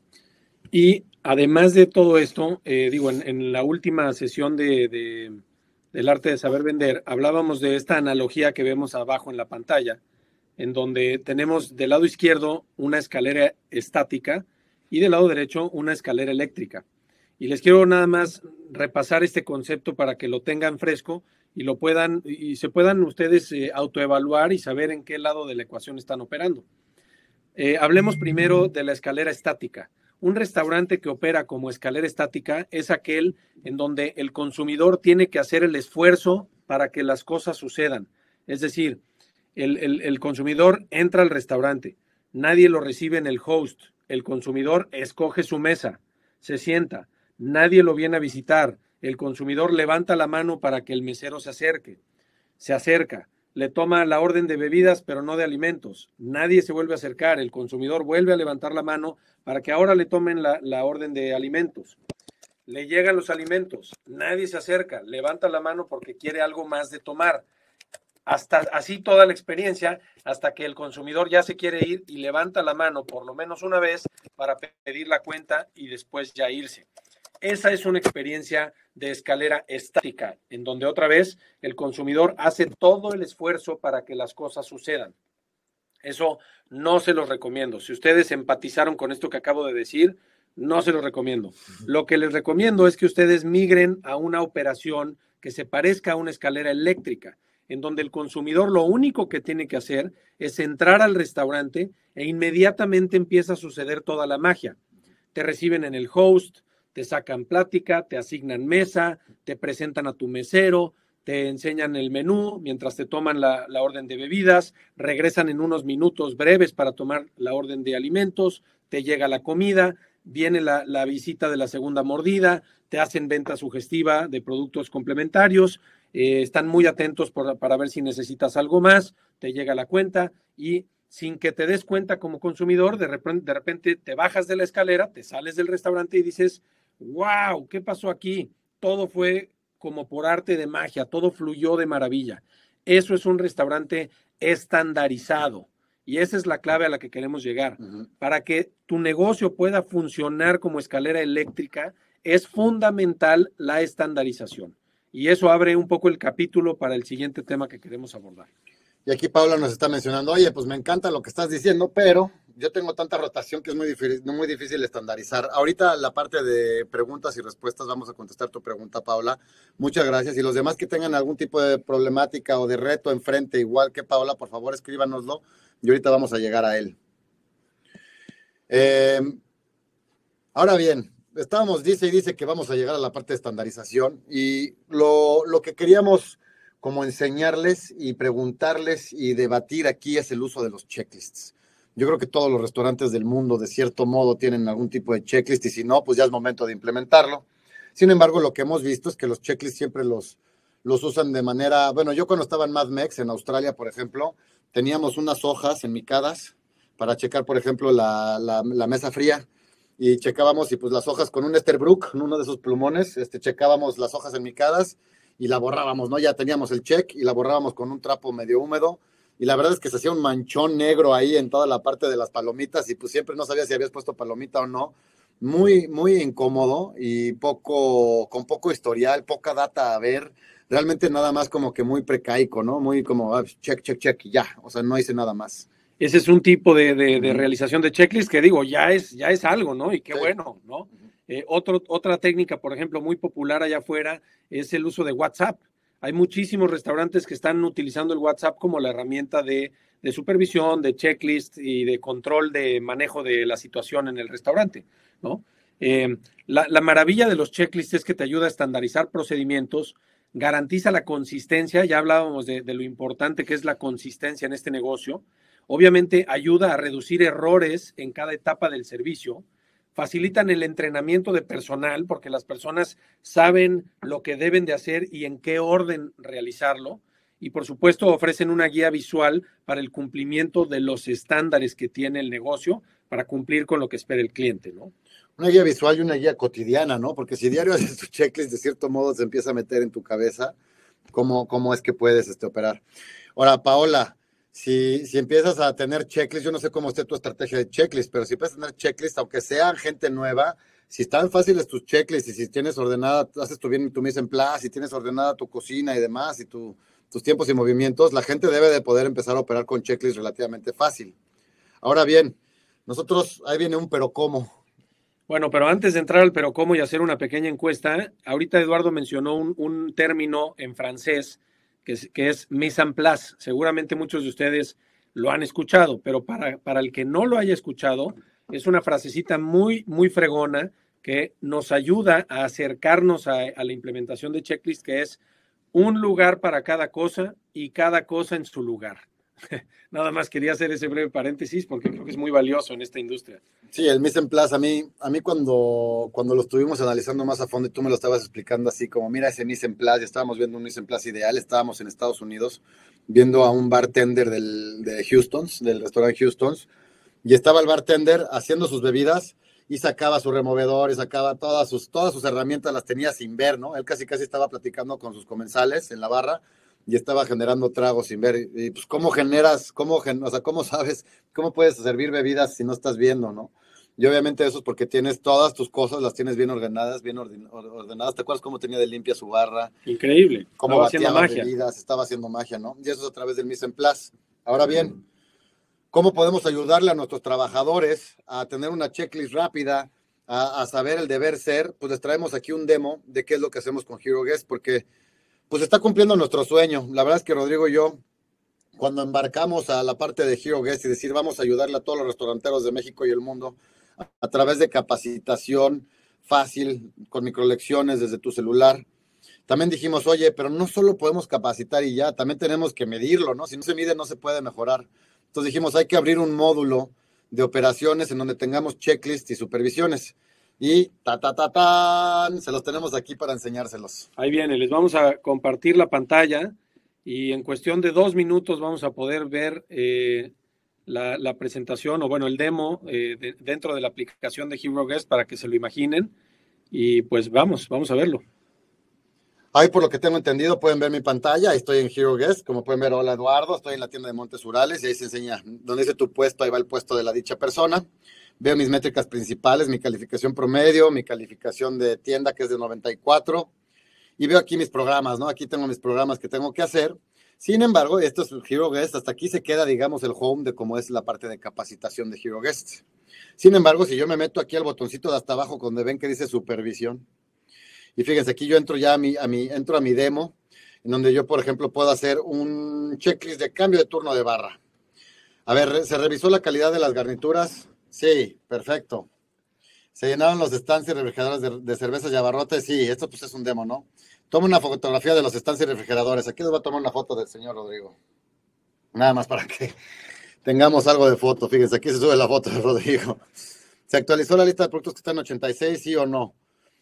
Speaker 2: Y además de todo esto, eh, digo, en, la última sesión de, de, del arte de saber vender, hablábamos de esta analogía que vemos abajo en la pantalla, en donde tenemos del lado izquierdo una escalera estática y del lado derecho una escalera eléctrica. Y les quiero nada más repasar este concepto para que lo tengan fresco y lo puedan y se puedan ustedes eh, autoevaluar y saber en qué lado de la ecuación están operando. Eh, hablemos primero de la escalera estática. Un restaurante que opera como escalera estática es aquel en donde el consumidor tiene que hacer el esfuerzo para que las cosas sucedan. Es decir, el, el, consumidor entra al restaurante, nadie lo recibe en el host, el consumidor escoge su mesa, se sienta, nadie lo viene a visitar, el consumidor levanta la mano para que el mesero se acerque, se acerca, le toma la orden de bebidas, pero no de alimentos. Nadie se vuelve a acercar, el consumidor vuelve a levantar la mano para que ahora le tomen la, la, orden de alimentos. Le llegan los alimentos, nadie se acerca, levanta la mano porque quiere algo más de tomar. Hasta así toda la experiencia, hasta que el consumidor ya se quiere ir y levanta la mano por lo menos una vez para pedir la cuenta y después ya irse. Esa es una experiencia de escalera estática, en donde otra vez el consumidor hace todo el esfuerzo para que las cosas sucedan. Eso no se los recomiendo. Si ustedes empatizaron con esto que acabo de decir, no se los recomiendo. Lo que les recomiendo es que ustedes migren a una operación que se parezca a una escalera eléctrica, en donde el consumidor lo único que tiene que hacer es entrar al restaurante e inmediatamente empieza a suceder toda la magia. Te reciben en el host, te sacan plática, te asignan mesa, te presentan a tu mesero, te enseñan el menú mientras te toman la, la, orden de bebidas, regresan en unos minutos breves para tomar la orden de alimentos, te llega la comida, viene la, la visita de la segunda mordida, te hacen venta sugestiva de productos complementarios, eh, están muy atentos para ver si necesitas algo más, te llega la cuenta y sin que te des cuenta como consumidor, de repente te bajas de la escalera, te sales del restaurante y dices, wow, ¿qué pasó aquí? Todo fue como por arte de magia, todo fluyó de maravilla. Eso es un restaurante estandarizado. Y esa es la clave a la que queremos llegar. Uh -huh. Para que tu negocio pueda funcionar como escalera eléctrica, es fundamental la estandarización. Y eso abre un poco el capítulo para el siguiente tema que queremos abordar.
Speaker 3: Y aquí Paula nos está mencionando, oye, pues me encanta lo que estás diciendo, pero yo tengo tanta rotación que es muy difícil, muy difícil estandarizar. Ahorita la parte de preguntas y respuestas, vamos a contestar tu pregunta, Paula. Muchas gracias. Y los demás que tengan algún tipo de problemática o de reto enfrente, igual que Paula, por favor, escríbanoslo y ahorita vamos a llegar a él. Eh, ahora bien, estábamos, dice y dice que vamos a llegar a la parte de estandarización y lo, lo que queríamos como enseñarles y preguntarles y debatir aquí es el uso de los checklists. Yo creo que todos los restaurantes del mundo, de cierto modo, tienen algún tipo de checklist y si no, pues ya es momento de implementarlo. Sin embargo, lo que hemos visto es que los checklists siempre los, los usan de manera, bueno, yo cuando estaba en Mad Mex, en Australia, por ejemplo, teníamos unas hojas enmicadas para checar, por ejemplo, la, la, la mesa fría y checábamos y pues las hojas con un Esterbrook, uno de esos plumones, este, checábamos las hojas enmicadas y la borrábamos, ¿no? Ya teníamos el check y la borrábamos con un trapo medio húmedo y la verdad es que se hacía un manchón negro ahí en toda la parte de las palomitas y pues siempre no sabía si habías puesto palomita o no. Muy, muy incómodo y poco, con poco historial, poca data a ver. Realmente nada más como que muy precaico, ¿no? Muy como ah, check, check, check y ya. O sea, no hice nada más.
Speaker 2: Ese es un tipo de, de, de realización de checklist que digo, ya es, ya es algo, ¿no? Y qué sí. bueno, ¿no? Eh, otro, otra técnica, por ejemplo, muy popular allá afuera es el uso de WhatsApp. Hay muchísimos restaurantes que están utilizando el WhatsApp como la herramienta de, supervisión, de checklist y de control de manejo de la situación en el restaurante, la, la, maravilla de los checklists es que te ayuda a estandarizar procedimientos, garantiza la consistencia, ya hablábamos de, de, lo importante que es la consistencia en este negocio, obviamente ayuda a reducir errores en cada etapa del servicio, facilitan el entrenamiento de personal porque las personas saben lo que deben de hacer y en qué orden realizarlo, y por supuesto ofrecen una guía visual para el cumplimiento de los estándares que tiene el negocio para cumplir con lo que espera el cliente, ¿no?
Speaker 3: Una guía visual y una guía cotidiana, ¿no? Porque si diario haces tu checklist, de cierto modo se empieza a meter en tu cabeza cómo, cómo es que puedes este, operar. Ahora, Paola, si, si empiezas a tener checklist, yo no sé cómo esté tu estrategia de checklist, pero si empiezas a tener checklist, aunque sean gente nueva, si están fáciles tus checklists y si tienes ordenada, haces tu bien tu mise en place, si tienes ordenada tu cocina y demás, y tu, tus tiempos y movimientos, la gente debe de poder empezar a operar con checklist relativamente fácil. Ahora bien, nosotros, ahí viene un pero cómo.
Speaker 2: Bueno, pero antes de entrar al pero cómo y hacer una pequeña encuesta, ahorita Eduardo mencionó un, un término en francés que es, que es place. Seguramente muchos de ustedes lo han escuchado, pero para, para el que no lo haya escuchado, es una frasecita muy, muy fregona que nos ayuda a acercarnos a, a la implementación de checklist, que es un lugar para cada cosa y cada cosa en su lugar. Nada más quería hacer ese breve paréntesis porque creo que es muy valioso en esta industria.
Speaker 3: Sí, el mise en place, a mí, a mí cuando, cuando lo estuvimos analizando más a fondo y tú me lo estabas explicando así como, mira ese mise en place, ya estábamos viendo un mise en place ideal, estábamos en Estados Unidos viendo a un bartender del, de Houston's, del restaurante Houston's, y estaba el bartender haciendo sus bebidas y sacaba su removedor y sacaba todas sus, todas sus herramientas, las tenía sin ver, ¿no? Él casi casi estaba platicando con sus comensales en la barra y estaba generando tragos sin ver. Y, pues, ¿cómo generas, cómo, o sea, cómo sabes, cómo puedes servir bebidas si no estás viendo, no? Y obviamente eso es porque tienes todas tus cosas, las tienes bien ordenadas, bien ordenadas. ¿Te acuerdas cómo tenía de limpia su barra?
Speaker 2: Increíble.
Speaker 3: Cómo estaba haciendo magia. Bebidas, estaba haciendo magia, ¿no? Y eso es a través del mise en place. Ahora bien, ¿cómo podemos ayudarle a nuestros trabajadores a tener una checklist rápida, a, a saber el deber ser? Pues les traemos aquí un demo de qué es lo que hacemos con Hero Guest, porque pues está cumpliendo nuestro sueño. La verdad es que Rodrigo y yo, cuando embarcamos a la parte de Hero Guest y decir vamos a ayudarle a todos los restauranteros de México y el mundo a, a través de capacitación fácil, con microlecciones desde tu celular. También dijimos, oye, pero no solo podemos capacitar y ya, también tenemos que medirlo, ¿no? Si no se mide, no se puede mejorar. Entonces dijimos, hay que abrir un módulo de operaciones en donde tengamos checklists y supervisiones y ta, ta, ta, tan, se los tenemos aquí para enseñárselos.
Speaker 2: Ahí viene, les vamos a compartir la pantalla y en cuestión de dos minutos vamos a poder ver eh, la, la, presentación o bueno, el demo eh, de, dentro de la aplicación de Hero Guest para que se lo imaginen. Y pues vamos, vamos a verlo.
Speaker 3: Ahí por lo que tengo entendido pueden ver mi pantalla, ahí estoy en Hero Guest, como pueden ver, hola Eduardo, estoy en la tienda de Montes Urales y ahí se enseña, donde dice tu puesto, ahí va el puesto de la dicha persona veo mis métricas principales, mi calificación promedio, mi calificación de tienda que es de 94 y veo aquí mis programas, ¿no? Aquí tengo mis programas que tengo que hacer. Sin embargo, esto es Hero Guest, hasta aquí se queda, digamos, el home de cómo es la parte de capacitación de Hero Guest. Sin embargo, si yo me meto aquí al botoncito de hasta abajo donde ven que dice supervisión, y fíjense, aquí yo entro ya a mi, a mi, entro a mi demo, en donde yo, por ejemplo, puedo hacer un checklist de cambio de turno de barra. A ver, se revisó la calidad de las garnituras, Sí, perfecto. Se llenaron los stands y refrigeradores de, cervezas y abarrotes. Sí, esto pues es un demo, ¿no? Toma una fotografía de los stands y refrigeradores. Aquí les voy a tomar una foto del señor Rodrigo. Nada más para que tengamos algo de foto. Fíjense, aquí se sube la foto de Rodrigo. Se actualizó la lista de productos que están en 86, sí o no.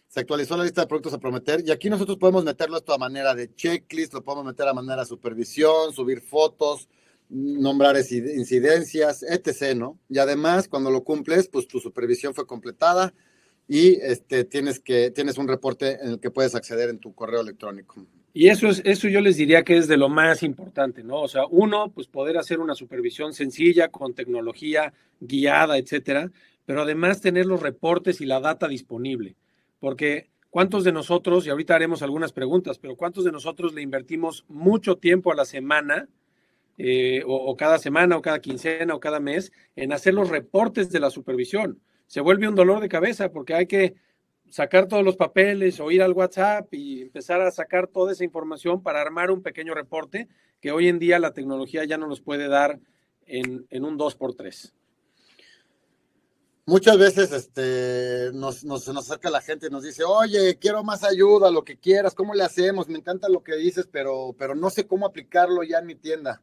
Speaker 3: Se actualizó la lista de productos a prometer y aquí nosotros podemos meterlo esto a manera de checklist, lo podemos meter a manera de supervisión, subir fotos, nombrar incidencias, etc., ¿no? Y además, cuando lo cumples, pues tu supervisión fue completada y este, tienes, que, tienes un reporte en el que puedes acceder en tu correo electrónico.
Speaker 2: Y eso es, eso yo les diría que es de lo más importante, ¿no? O sea, uno, pues poder hacer una supervisión sencilla con tecnología guiada, etcétera, pero además tener los reportes y la data disponible. Porque ¿cuántos de nosotros, y ahorita haremos algunas preguntas, pero cuántos de nosotros le invertimos mucho tiempo a la semana eh, o, cada semana o cada quincena o cada mes en hacer los reportes de la supervisión. Se vuelve un dolor de cabeza porque hay que sacar todos los papeles o ir al WhatsApp y empezar a sacar toda esa información para armar un pequeño reporte que hoy en día la tecnología ya no nos puede dar en, en un 2x3.
Speaker 3: Muchas veces este, nos, nos, nos acerca la gente y nos dice, oye, quiero más ayuda, lo que quieras, ¿cómo le hacemos? Me encanta lo que dices, pero, pero no sé cómo aplicarlo ya en mi tienda.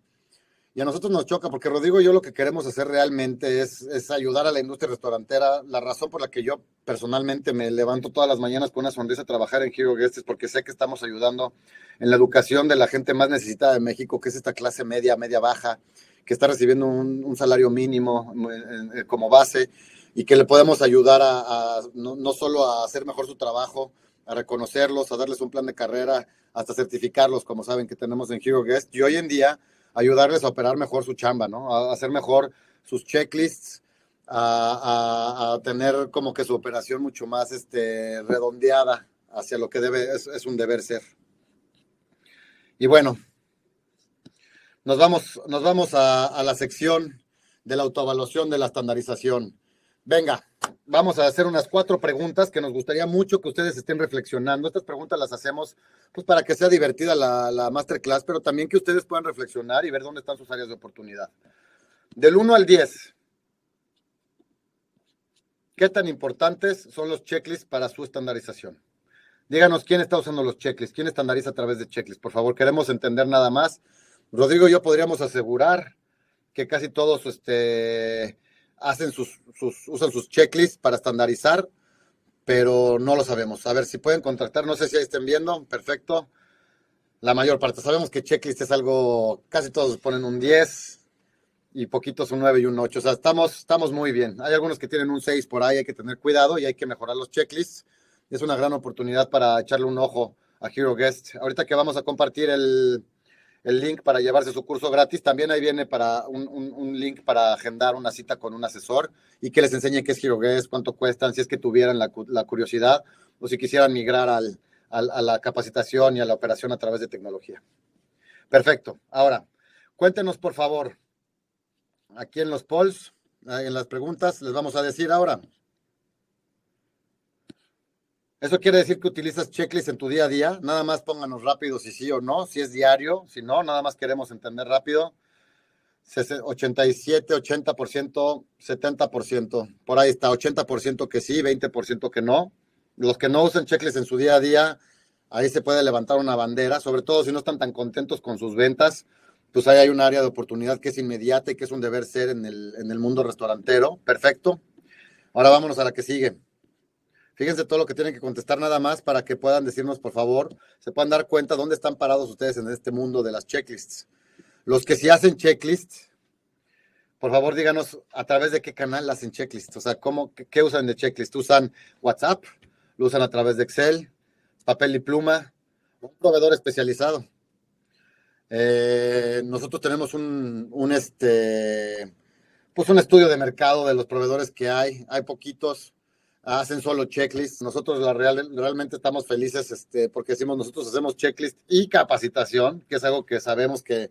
Speaker 3: Y a nosotros nos choca, porque Rodrigo y yo lo que queremos hacer realmente es, es ayudar a la industria restaurantera. La razón por la que yo personalmente me levanto todas las mañanas con una sonrisa a trabajar en Hero Guest es porque sé que estamos ayudando en la educación de la gente más necesitada de México, que es esta clase media, media baja, que está recibiendo un, salario mínimo eh, como base y que le podemos ayudar a, no, no, solo a hacer mejor su trabajo, a reconocerlos, a darles un plan de carrera, hasta certificarlos, como saben que tenemos en Hero Guest, y hoy en día ayudarles a operar mejor su chamba, ¿no? A hacer mejor sus checklists, a, tener como que su operación mucho más este, redondeada hacia lo que debe, es, es un deber ser. Y bueno, nos vamos, nos vamos a, a la sección de la autoevaluación de la estandarización. Venga, vamos a hacer unas cuatro preguntas que nos gustaría mucho que ustedes estén reflexionando. Estas preguntas las hacemos pues para que sea divertida la, la masterclass, pero también que ustedes puedan reflexionar y ver dónde están sus áreas de oportunidad. Del 1 al 10, ¿qué tan importantes son los checklists para su estandarización? Díganos quién está usando los checklists, quién estandariza a través de checklists. Por favor, queremos entender nada más. Rodrigo y yo podríamos asegurar que casi todos este, hacen sus, sus, usan sus checklists para estandarizar, pero no lo sabemos. A ver si pueden contactar, no sé si ahí estén viendo, perfecto. La mayor parte, sabemos que checklist es algo, casi todos ponen un 10 y poquitos un 9 y un 8, o sea, estamos, estamos muy bien. Hay algunos que tienen un 6 por ahí, hay que tener cuidado y hay que mejorar los checklists. Es una gran oportunidad para echarle un ojo a Hero Guest. Ahorita que vamos a compartir el, el link para llevarse su curso gratis. También ahí viene para un, un, link para agendar una cita con un asesor y que les enseñe qué es HeroGuest, cuánto cuestan, si es que tuvieran la, la curiosidad o si quisieran migrar al, al, a la capacitación y a la operación a través de tecnología. Perfecto. Ahora, cuéntenos por favor, aquí en los polls, en las preguntas, les vamos a decir ahora. Eso quiere decir que utilizas checklist en tu día a día. Nada más pónganos rápido si sí o no, si es diario, si no, nada más queremos entender rápido. 87, 80%, 70%. Por ahí está, 80% que sí, 20% que no. Los que no usan checklist en su día a día, ahí se puede levantar una bandera, sobre todo si no están tan contentos con sus ventas, pues ahí hay un área de oportunidad que es inmediata y que es un deber ser en el, en el mundo restaurantero. Perfecto. Ahora vámonos a la que sigue. Fíjense todo lo que tienen que contestar nada más para que puedan decirnos, por favor, se puedan dar cuenta dónde están parados ustedes en este mundo de las checklists. Los que sí hacen checklists, por favor díganos a través de qué canal hacen checklists. O sea, ¿cómo, qué, usan de checklist? ¿Usan WhatsApp? ¿Lo usan a través de Excel? ¿Papel y pluma? Un proveedor especializado. Eh, nosotros tenemos un, un, este, pues un estudio de mercado de los proveedores que hay. Hay poquitos hacen solo checklist. Nosotros la real, realmente estamos felices este, porque decimos nosotros hacemos checklist y capacitación, que es algo que sabemos que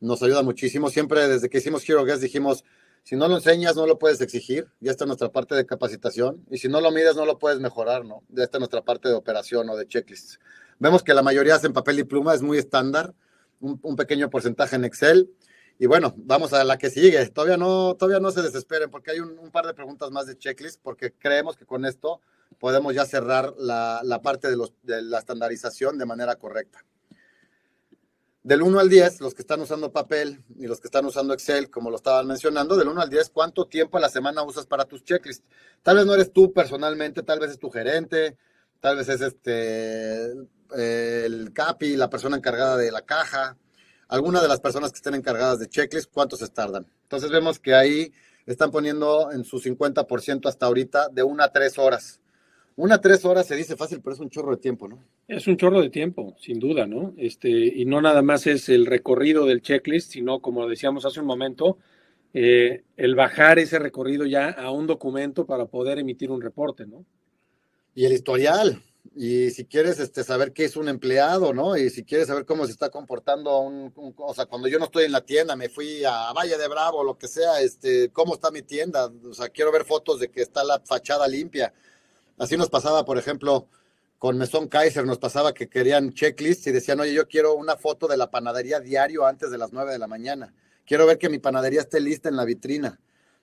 Speaker 3: nos ayuda muchísimo. Siempre desde que hicimos Hero Guest dijimos, si no lo enseñas, no lo puedes exigir. Ya está nuestra parte de capacitación. Y si no lo mides, no lo puedes mejorar, ¿no? Ya está nuestra parte de operación o de checklist. Vemos que la mayoría hacen papel y pluma, es muy estándar. Un pequeño porcentaje en Excel. Y bueno, vamos a la que sigue. Todavía no, todavía no se desesperen porque hay un, par de preguntas más de checklist porque creemos que con esto podemos ya cerrar la, la parte de, los, de, la estandarización de manera correcta. Del 1 al 10, los que están usando papel y los que están usando Excel, como lo estaban mencionando, del 1 al 10, ¿cuánto tiempo a la semana usas para tus checklists? Tal vez no eres tú personalmente, tal vez es tu gerente, tal vez es este, el CAPI, la persona encargada de la caja, alguna de las personas que estén encargadas de checklist, cuánto se tardan. Entonces vemos que ahí están poniendo en su 50% hasta ahorita de una a tres horas. Una a tres horas se dice fácil, pero es un chorro de tiempo, ¿no?
Speaker 2: Es un chorro de tiempo, sin duda, ¿no? Este, y no nada más es el recorrido del checklist, sino, como decíamos hace un momento, eh, el bajar ese recorrido ya a un documento para poder emitir un reporte, ¿no?
Speaker 3: Y el historial, y si quieres este, saber qué es un empleado, ¿no? Y si quieres saber cómo se está comportando un, un, o sea, cuando yo no estoy en la tienda, me fui a Valle de Bravo, lo que sea, este, cómo está mi tienda, o sea, quiero ver fotos de que está la fachada limpia. Así nos pasaba, por ejemplo, con Mesón Kaiser, nos pasaba que querían checklists y decían, oye, yo quiero una foto de la panadería diario antes de las nueve de la mañana. Quiero ver que mi panadería esté lista en la vitrina.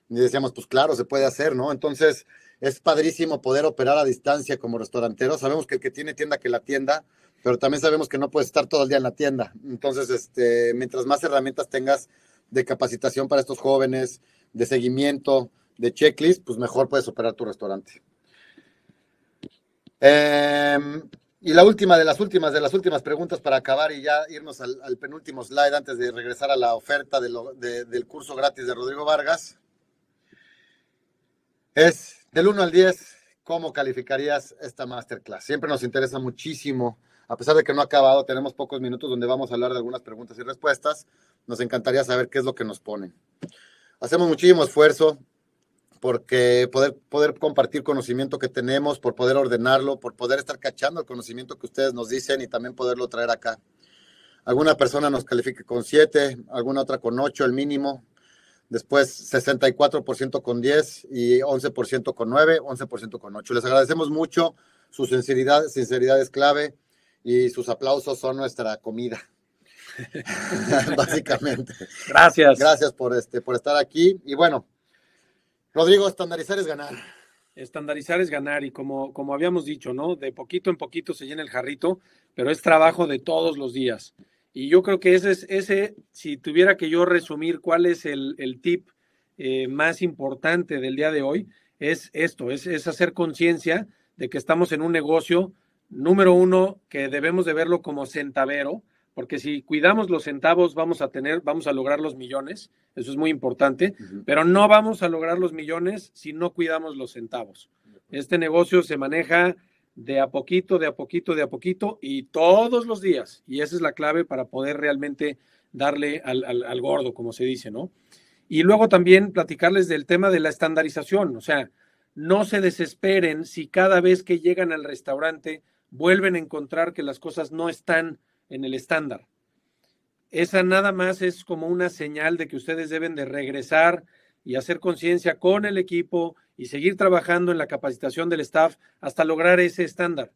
Speaker 3: Y decíamos, pues claro, se puede hacer, ¿no? Entonces, es padrísimo poder operar a distancia como restaurantero. Sabemos que el que tiene tienda que la tienda, pero también sabemos que no puedes estar todo el día en la tienda. Entonces, este, mientras más herramientas tengas de capacitación para estos jóvenes, de seguimiento, de checklist, pues mejor puedes operar tu restaurante. Em, y la última de las últimas, de las últimas preguntas para acabar y ya irnos al, penúltimo slide antes de regresar a la oferta del curso gratis de Rodrigo Vargas, es del 1 al 10, ¿cómo calificarías esta masterclass? Siempre nos interesa muchísimo, a pesar de que no ha acabado, tenemos pocos minutos donde vamos a hablar de algunas preguntas y respuestas, nos encantaría saber qué es lo que nos ponen. Hacemos muchísimo esfuerzo, porque poder, poder compartir conocimiento que tenemos, por poder ordenarlo, por poder estar cachando el conocimiento que ustedes nos dicen y también poderlo traer acá. Alguna persona nos califique con 7, alguna otra con 8, el mínimo. Después 64% con 10 y 11% con 9, 11% con 8. Les agradecemos mucho, su sinceridad, sinceridad es clave y sus aplausos son nuestra comida. Básicamente.
Speaker 2: Gracias.
Speaker 3: Gracias por, este, por estar aquí. Y bueno, Rodrigo, estandarizar es ganar.
Speaker 2: Estandarizar es ganar y como, como habíamos dicho, ¿no? De poquito en poquito se llena el jarrito, pero es trabajo de todos los días. Y yo creo que ese es, ese, si tuviera que yo resumir cuál es el, tip eh, más importante del día de hoy, es esto, es, es hacer conciencia de que estamos en un negocio, número uno, que debemos de verlo como centavero, porque si cuidamos los centavos vamos a tener, vamos a lograr los millones, eso es muy importante, pero no vamos a lograr los millones si no cuidamos los centavos. Este negocio se maneja de a poquito, de a poquito, de a poquito y todos los días, y esa es la clave para poder realmente darle al, al gordo, como se dice, ¿no? Y luego también platicarles del tema de la estandarización, o sea, no se desesperen si cada vez que llegan al restaurante vuelven a encontrar que las cosas no están en el estándar. Esa nada más es como una señal de que ustedes deben de regresar y hacer conciencia con el equipo y seguir trabajando en la capacitación del staff hasta lograr ese estándar.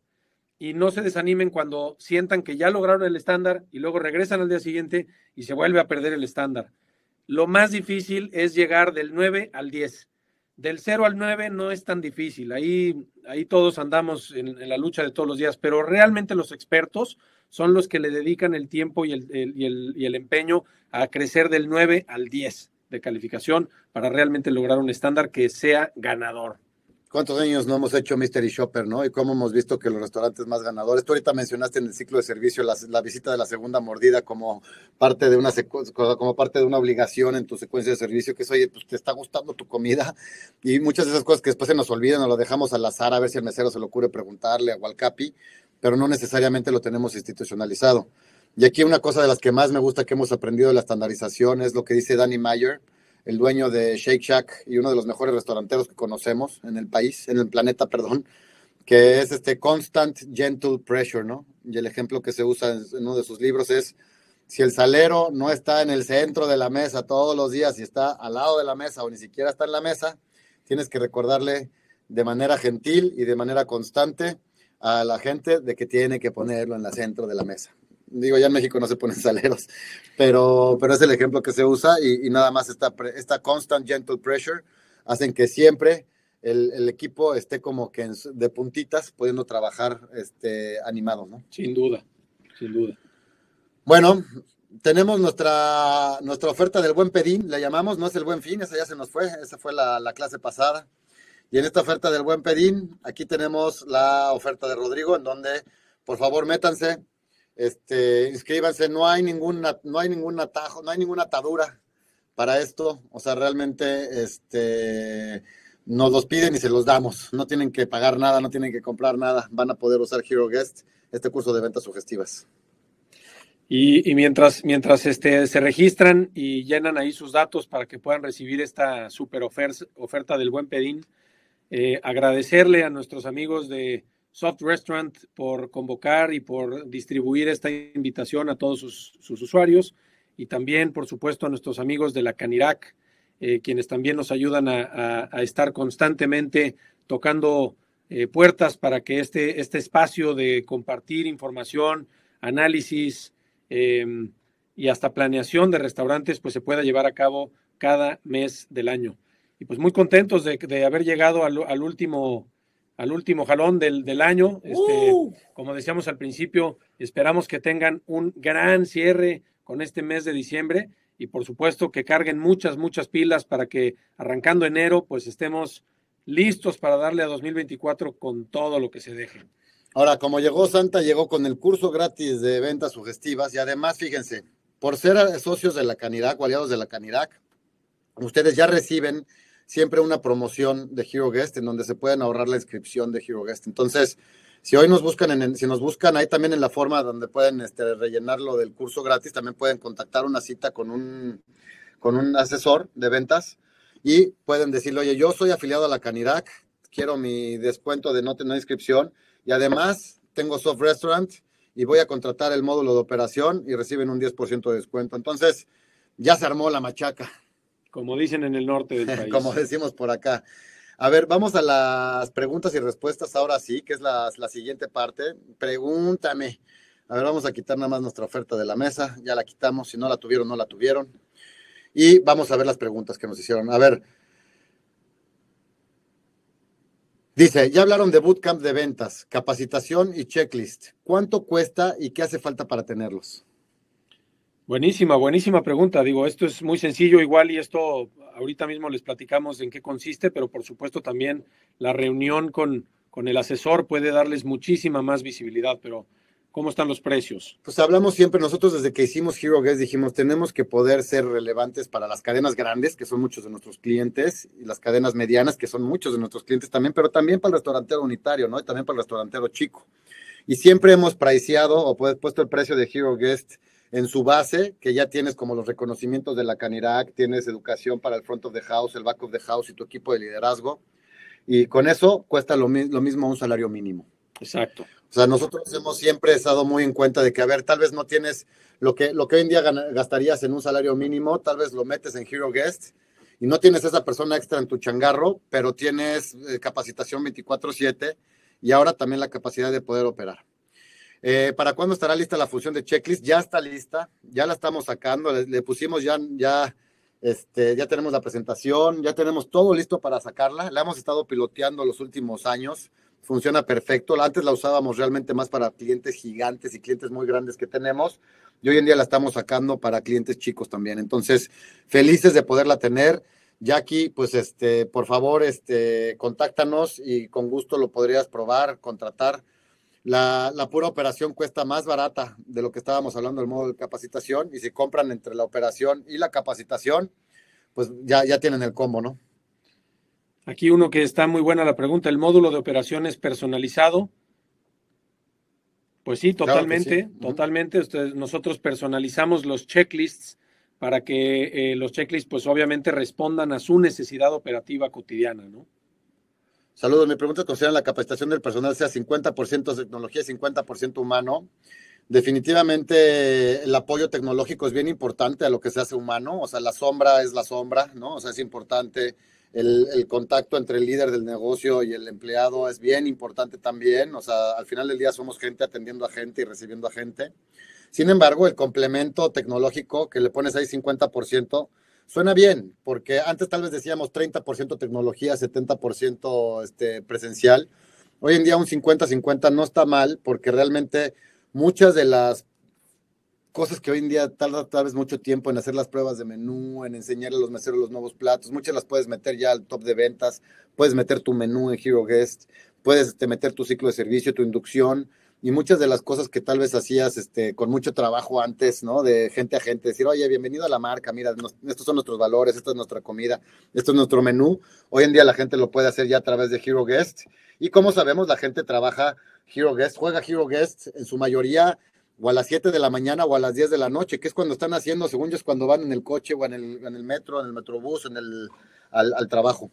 Speaker 2: Y no se desanimen cuando sientan que ya lograron el estándar y luego regresan al día siguiente y se vuelve a perder el estándar. Lo más difícil es llegar del 9 al 10. Del 0 al 9 no es tan difícil. Ahí, ahí todos andamos en, la lucha de todos los días, pero realmente los expertos son los que le dedican el tiempo y el, y el, empeño a crecer del 9 al 10 de calificación para realmente lograr un estándar que sea ganador.
Speaker 3: ¿Cuántos años no hemos hecho Mystery Shopper, no? Y cómo hemos visto que los restaurantes más ganadores. Tú ahorita mencionaste en el ciclo de servicio la, visita de la segunda mordida como parte de una como parte de una obligación en tu secuencia de servicio, que es, oye, pues te está gustando tu comida. Y muchas de esas cosas que después se nos olvidan o lo dejamos al azar a ver si al mesero se le ocurre preguntarle a Walcapi pero no necesariamente lo tenemos institucionalizado. Y aquí una cosa de las que más me gusta que hemos aprendido de la estandarización es lo que dice Danny Meyer, el dueño de Shake Shack y uno de los mejores restauranteros que conocemos en el país, en el planeta, perdón, que es este constant gentle pressure, ¿no? Y el ejemplo que se usa en uno de sus libros es, si el salero no está en el centro de la mesa todos los días y está al lado de la mesa o ni siquiera está en la mesa, tienes que recordarle de manera gentil y de manera constante a la gente de que tiene que ponerlo en el centro de la mesa. Digo, ya en México no se ponen saleros, pero, pero es el ejemplo que se usa y, nada más esta, esta constant gentle pressure hacen que siempre el, el equipo esté como que de puntitas pudiendo trabajar este, animado, ¿no?
Speaker 2: Sin duda, sin duda.
Speaker 3: Bueno, tenemos nuestra, nuestra oferta del buen pedín, la llamamos, no es el buen fin, esa ya se nos fue, esa fue la, la clase pasada. Y en esta oferta del Buen Pedín, aquí tenemos la oferta de Rodrigo, en donde, por favor, métanse, este, inscríbanse, no hay no hay ningún atajo, no hay ninguna atadura para esto, o sea, realmente, este, nos los piden y se los damos, no tienen que pagar nada, no tienen que comprar nada, van a poder usar Hero Guest, este curso de ventas sugestivas.
Speaker 2: Y, mientras, mientras este, se registran y llenan ahí sus datos para que puedan recibir esta super oferta, oferta del Buen Pedín, eh, agradecerle a nuestros amigos de Soft Restaurant por convocar y por distribuir esta invitación a todos sus, usuarios y también, por supuesto, a nuestros amigos de la Canirac, eh, quienes también nos ayudan a, estar constantemente tocando eh, puertas para que este, este espacio de compartir información, análisis em, y hasta planeación de restaurantes pues se pueda llevar a cabo cada mes del año. pues muy contentos de, haber llegado al, último, al último jalón del, del año. Este, ¡Uh! Como decíamos al principio, esperamos que tengan un gran cierre con este mes de diciembre y por supuesto que carguen muchas, muchas pilas para que arrancando enero pues estemos listos para darle a 2024 con todo lo que se deje.
Speaker 3: Ahora, como llegó Santa, llegó con el curso gratis de ventas sugestivas y además, fíjense, por ser socios de la Canidad o aliados de la Canidad, ustedes ya reciben siempre una promoción de Hero Guest en donde se pueden ahorrar la inscripción de Hero Guest. Entonces, si hoy nos buscan, en, si nos buscan ahí también en la forma donde pueden este, rellenar lo del curso gratis, también pueden contactar una cita con un, con un asesor de ventas y pueden decirle, oye, yo soy afiliado a la Canirac, quiero mi descuento de no tener inscripción y además tengo soft restaurant y voy a contratar el módulo de operación y reciben un 10% de descuento. Entonces, ya se armó la machaca.
Speaker 2: Como dicen en el norte del país.
Speaker 3: Como decimos por acá. A ver, vamos a las preguntas y respuestas ahora sí, que es la, siguiente parte. Pregúntame. A ver, vamos a quitar nada más nuestra oferta de la mesa. Ya la quitamos. Si no la tuvieron, no la tuvieron. Y vamos a ver las preguntas que nos hicieron. A ver. Dice, ya hablaron de bootcamp de ventas, capacitación y checklist. ¿Cuánto cuesta y qué hace falta para tenerlos?
Speaker 2: Buenísima, buenísima pregunta. Digo, esto es muy sencillo igual y esto ahorita mismo les platicamos en qué consiste, pero por supuesto también la reunión con, con el asesor puede darles muchísima más visibilidad, pero ¿cómo están los precios?
Speaker 3: Pues hablamos siempre, nosotros desde que hicimos Hero Guest dijimos, tenemos que poder ser relevantes para las cadenas grandes, que son muchos de nuestros clientes, y las cadenas medianas, que son muchos de nuestros clientes también, pero también para el restaurantero unitario, ¿no? Y también para el restaurantero chico. Y siempre hemos priceado o puesto el precio de Hero Guest en su base, que ya tienes como los reconocimientos de la Canirac, tienes educación para el front of the house, el back of the house y tu equipo de liderazgo. Y con eso cuesta lo, lo mismo un salario mínimo.
Speaker 2: Exacto.
Speaker 3: O sea, nosotros hemos siempre estado muy en cuenta de que, a ver, tal vez no tienes lo que, lo que hoy en día gastarías en un salario mínimo, tal vez lo metes en Hero Guest y no tienes esa persona extra en tu changarro, pero tienes eh, capacitación 24/7 y ahora también la capacidad de poder operar. Eh, ¿Para cuándo estará lista la función de checklist? Ya está lista, ya la estamos sacando, le, pusimos ya, ya, este, ya tenemos la presentación, ya tenemos todo listo para sacarla. La hemos estado piloteando los últimos años, funciona perfecto. Antes la usábamos realmente más para clientes gigantes y clientes muy grandes que tenemos, y hoy en día la estamos sacando para clientes chicos también. Entonces, felices de poderla tener. Jackie, pues este, por favor, este, contáctanos y con gusto lo podrías probar, contratar la, pura operación cuesta más barata de lo que estábamos hablando del modo de capacitación y si compran entre la operación y la capacitación, pues ya, ya tienen el combo, ¿no?
Speaker 2: Aquí uno que está muy buena la pregunta, ¿el módulo de operaciones personalizado? Pues sí, totalmente, totalmente. nosotros personalizamos los checklists para que eh, los checklists pues obviamente respondan a su necesidad operativa cotidiana, ¿no?
Speaker 3: Saludos, mi pregunta considera la capacitación del personal sea 50% tecnología y 50% humano. Definitivamente el apoyo tecnológico es bien importante a lo que se hace humano, o sea, la sombra es la sombra, ¿no? O sea, es importante el, el, contacto entre el líder del negocio y el empleado es bien importante también, o sea, al final del día somos gente atendiendo a gente y recibiendo a gente. Sin embargo, el complemento tecnológico que le pones ahí 50%, Suena bien, porque antes tal vez decíamos 30% tecnología, 70% este, presencial. Hoy en día un 50-50 no está mal, porque realmente muchas de las cosas que hoy en día tarda tal vez mucho tiempo en hacer las pruebas de menú, en enseñarle a los meseros los nuevos platos, muchas las puedes meter ya al top de ventas, puedes meter tu menú en Hero Guest, puedes este, meter tu ciclo de servicio, tu inducción, y muchas de las cosas que tal vez hacías este, con mucho trabajo antes, ¿no? De gente a gente, decir, oye, bienvenido a la marca, mira, estos son nuestros valores, esta es nuestra comida, esto es nuestro menú. Hoy en día la gente lo puede hacer ya a través de Hero Guest. Y como sabemos, la gente trabaja Hero Guest, juega Hero Guest en su mayoría o a las 7 de la mañana o a las 10 de la noche, que es cuando están haciendo, según yo, es cuando van en el coche o en el, en el metro, en el metrobús, en el, al trabajo.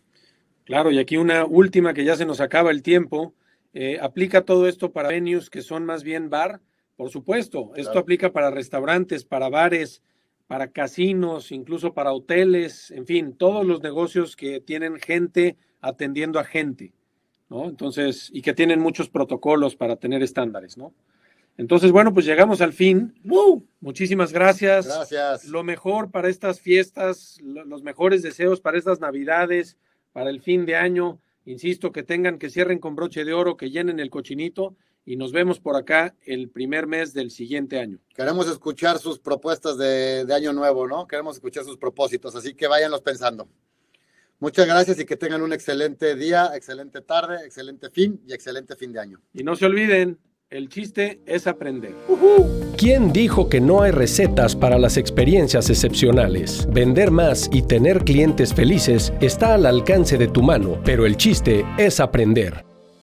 Speaker 2: Claro, y aquí una última que ya se nos acaba el tiempo. Eh, ¿Aplica todo esto para venues que son más bien bar? Por supuesto, esto aplica para restaurantes, para bares, para casinos, incluso para hoteles, en fin, todos los negocios que tienen gente atendiendo a gente, ¿no? Entonces, y que tienen muchos protocolos para tener estándares, ¿no? Entonces, bueno, pues llegamos al fin. Muchísimas gracias.
Speaker 3: Gracias.
Speaker 2: Lo mejor para estas fiestas, los mejores deseos para estas navidades, para el fin de año. Insisto, que tengan, que cierren con broche de oro, que llenen el cochinito y nos vemos por acá el primer mes del siguiente año.
Speaker 3: Queremos escuchar sus propuestas de, de año nuevo, ¿no? Queremos escuchar sus propósitos, así que váyanlos pensando. Muchas gracias y que tengan un excelente día, excelente tarde, excelente fin y excelente fin de año.
Speaker 2: Y no se olviden, el chiste es aprender.
Speaker 1: ¿Quién dijo que no hay recetas para las experiencias excepcionales? Vender más y tener clientes felices está al alcance de tu mano, pero el chiste es aprender.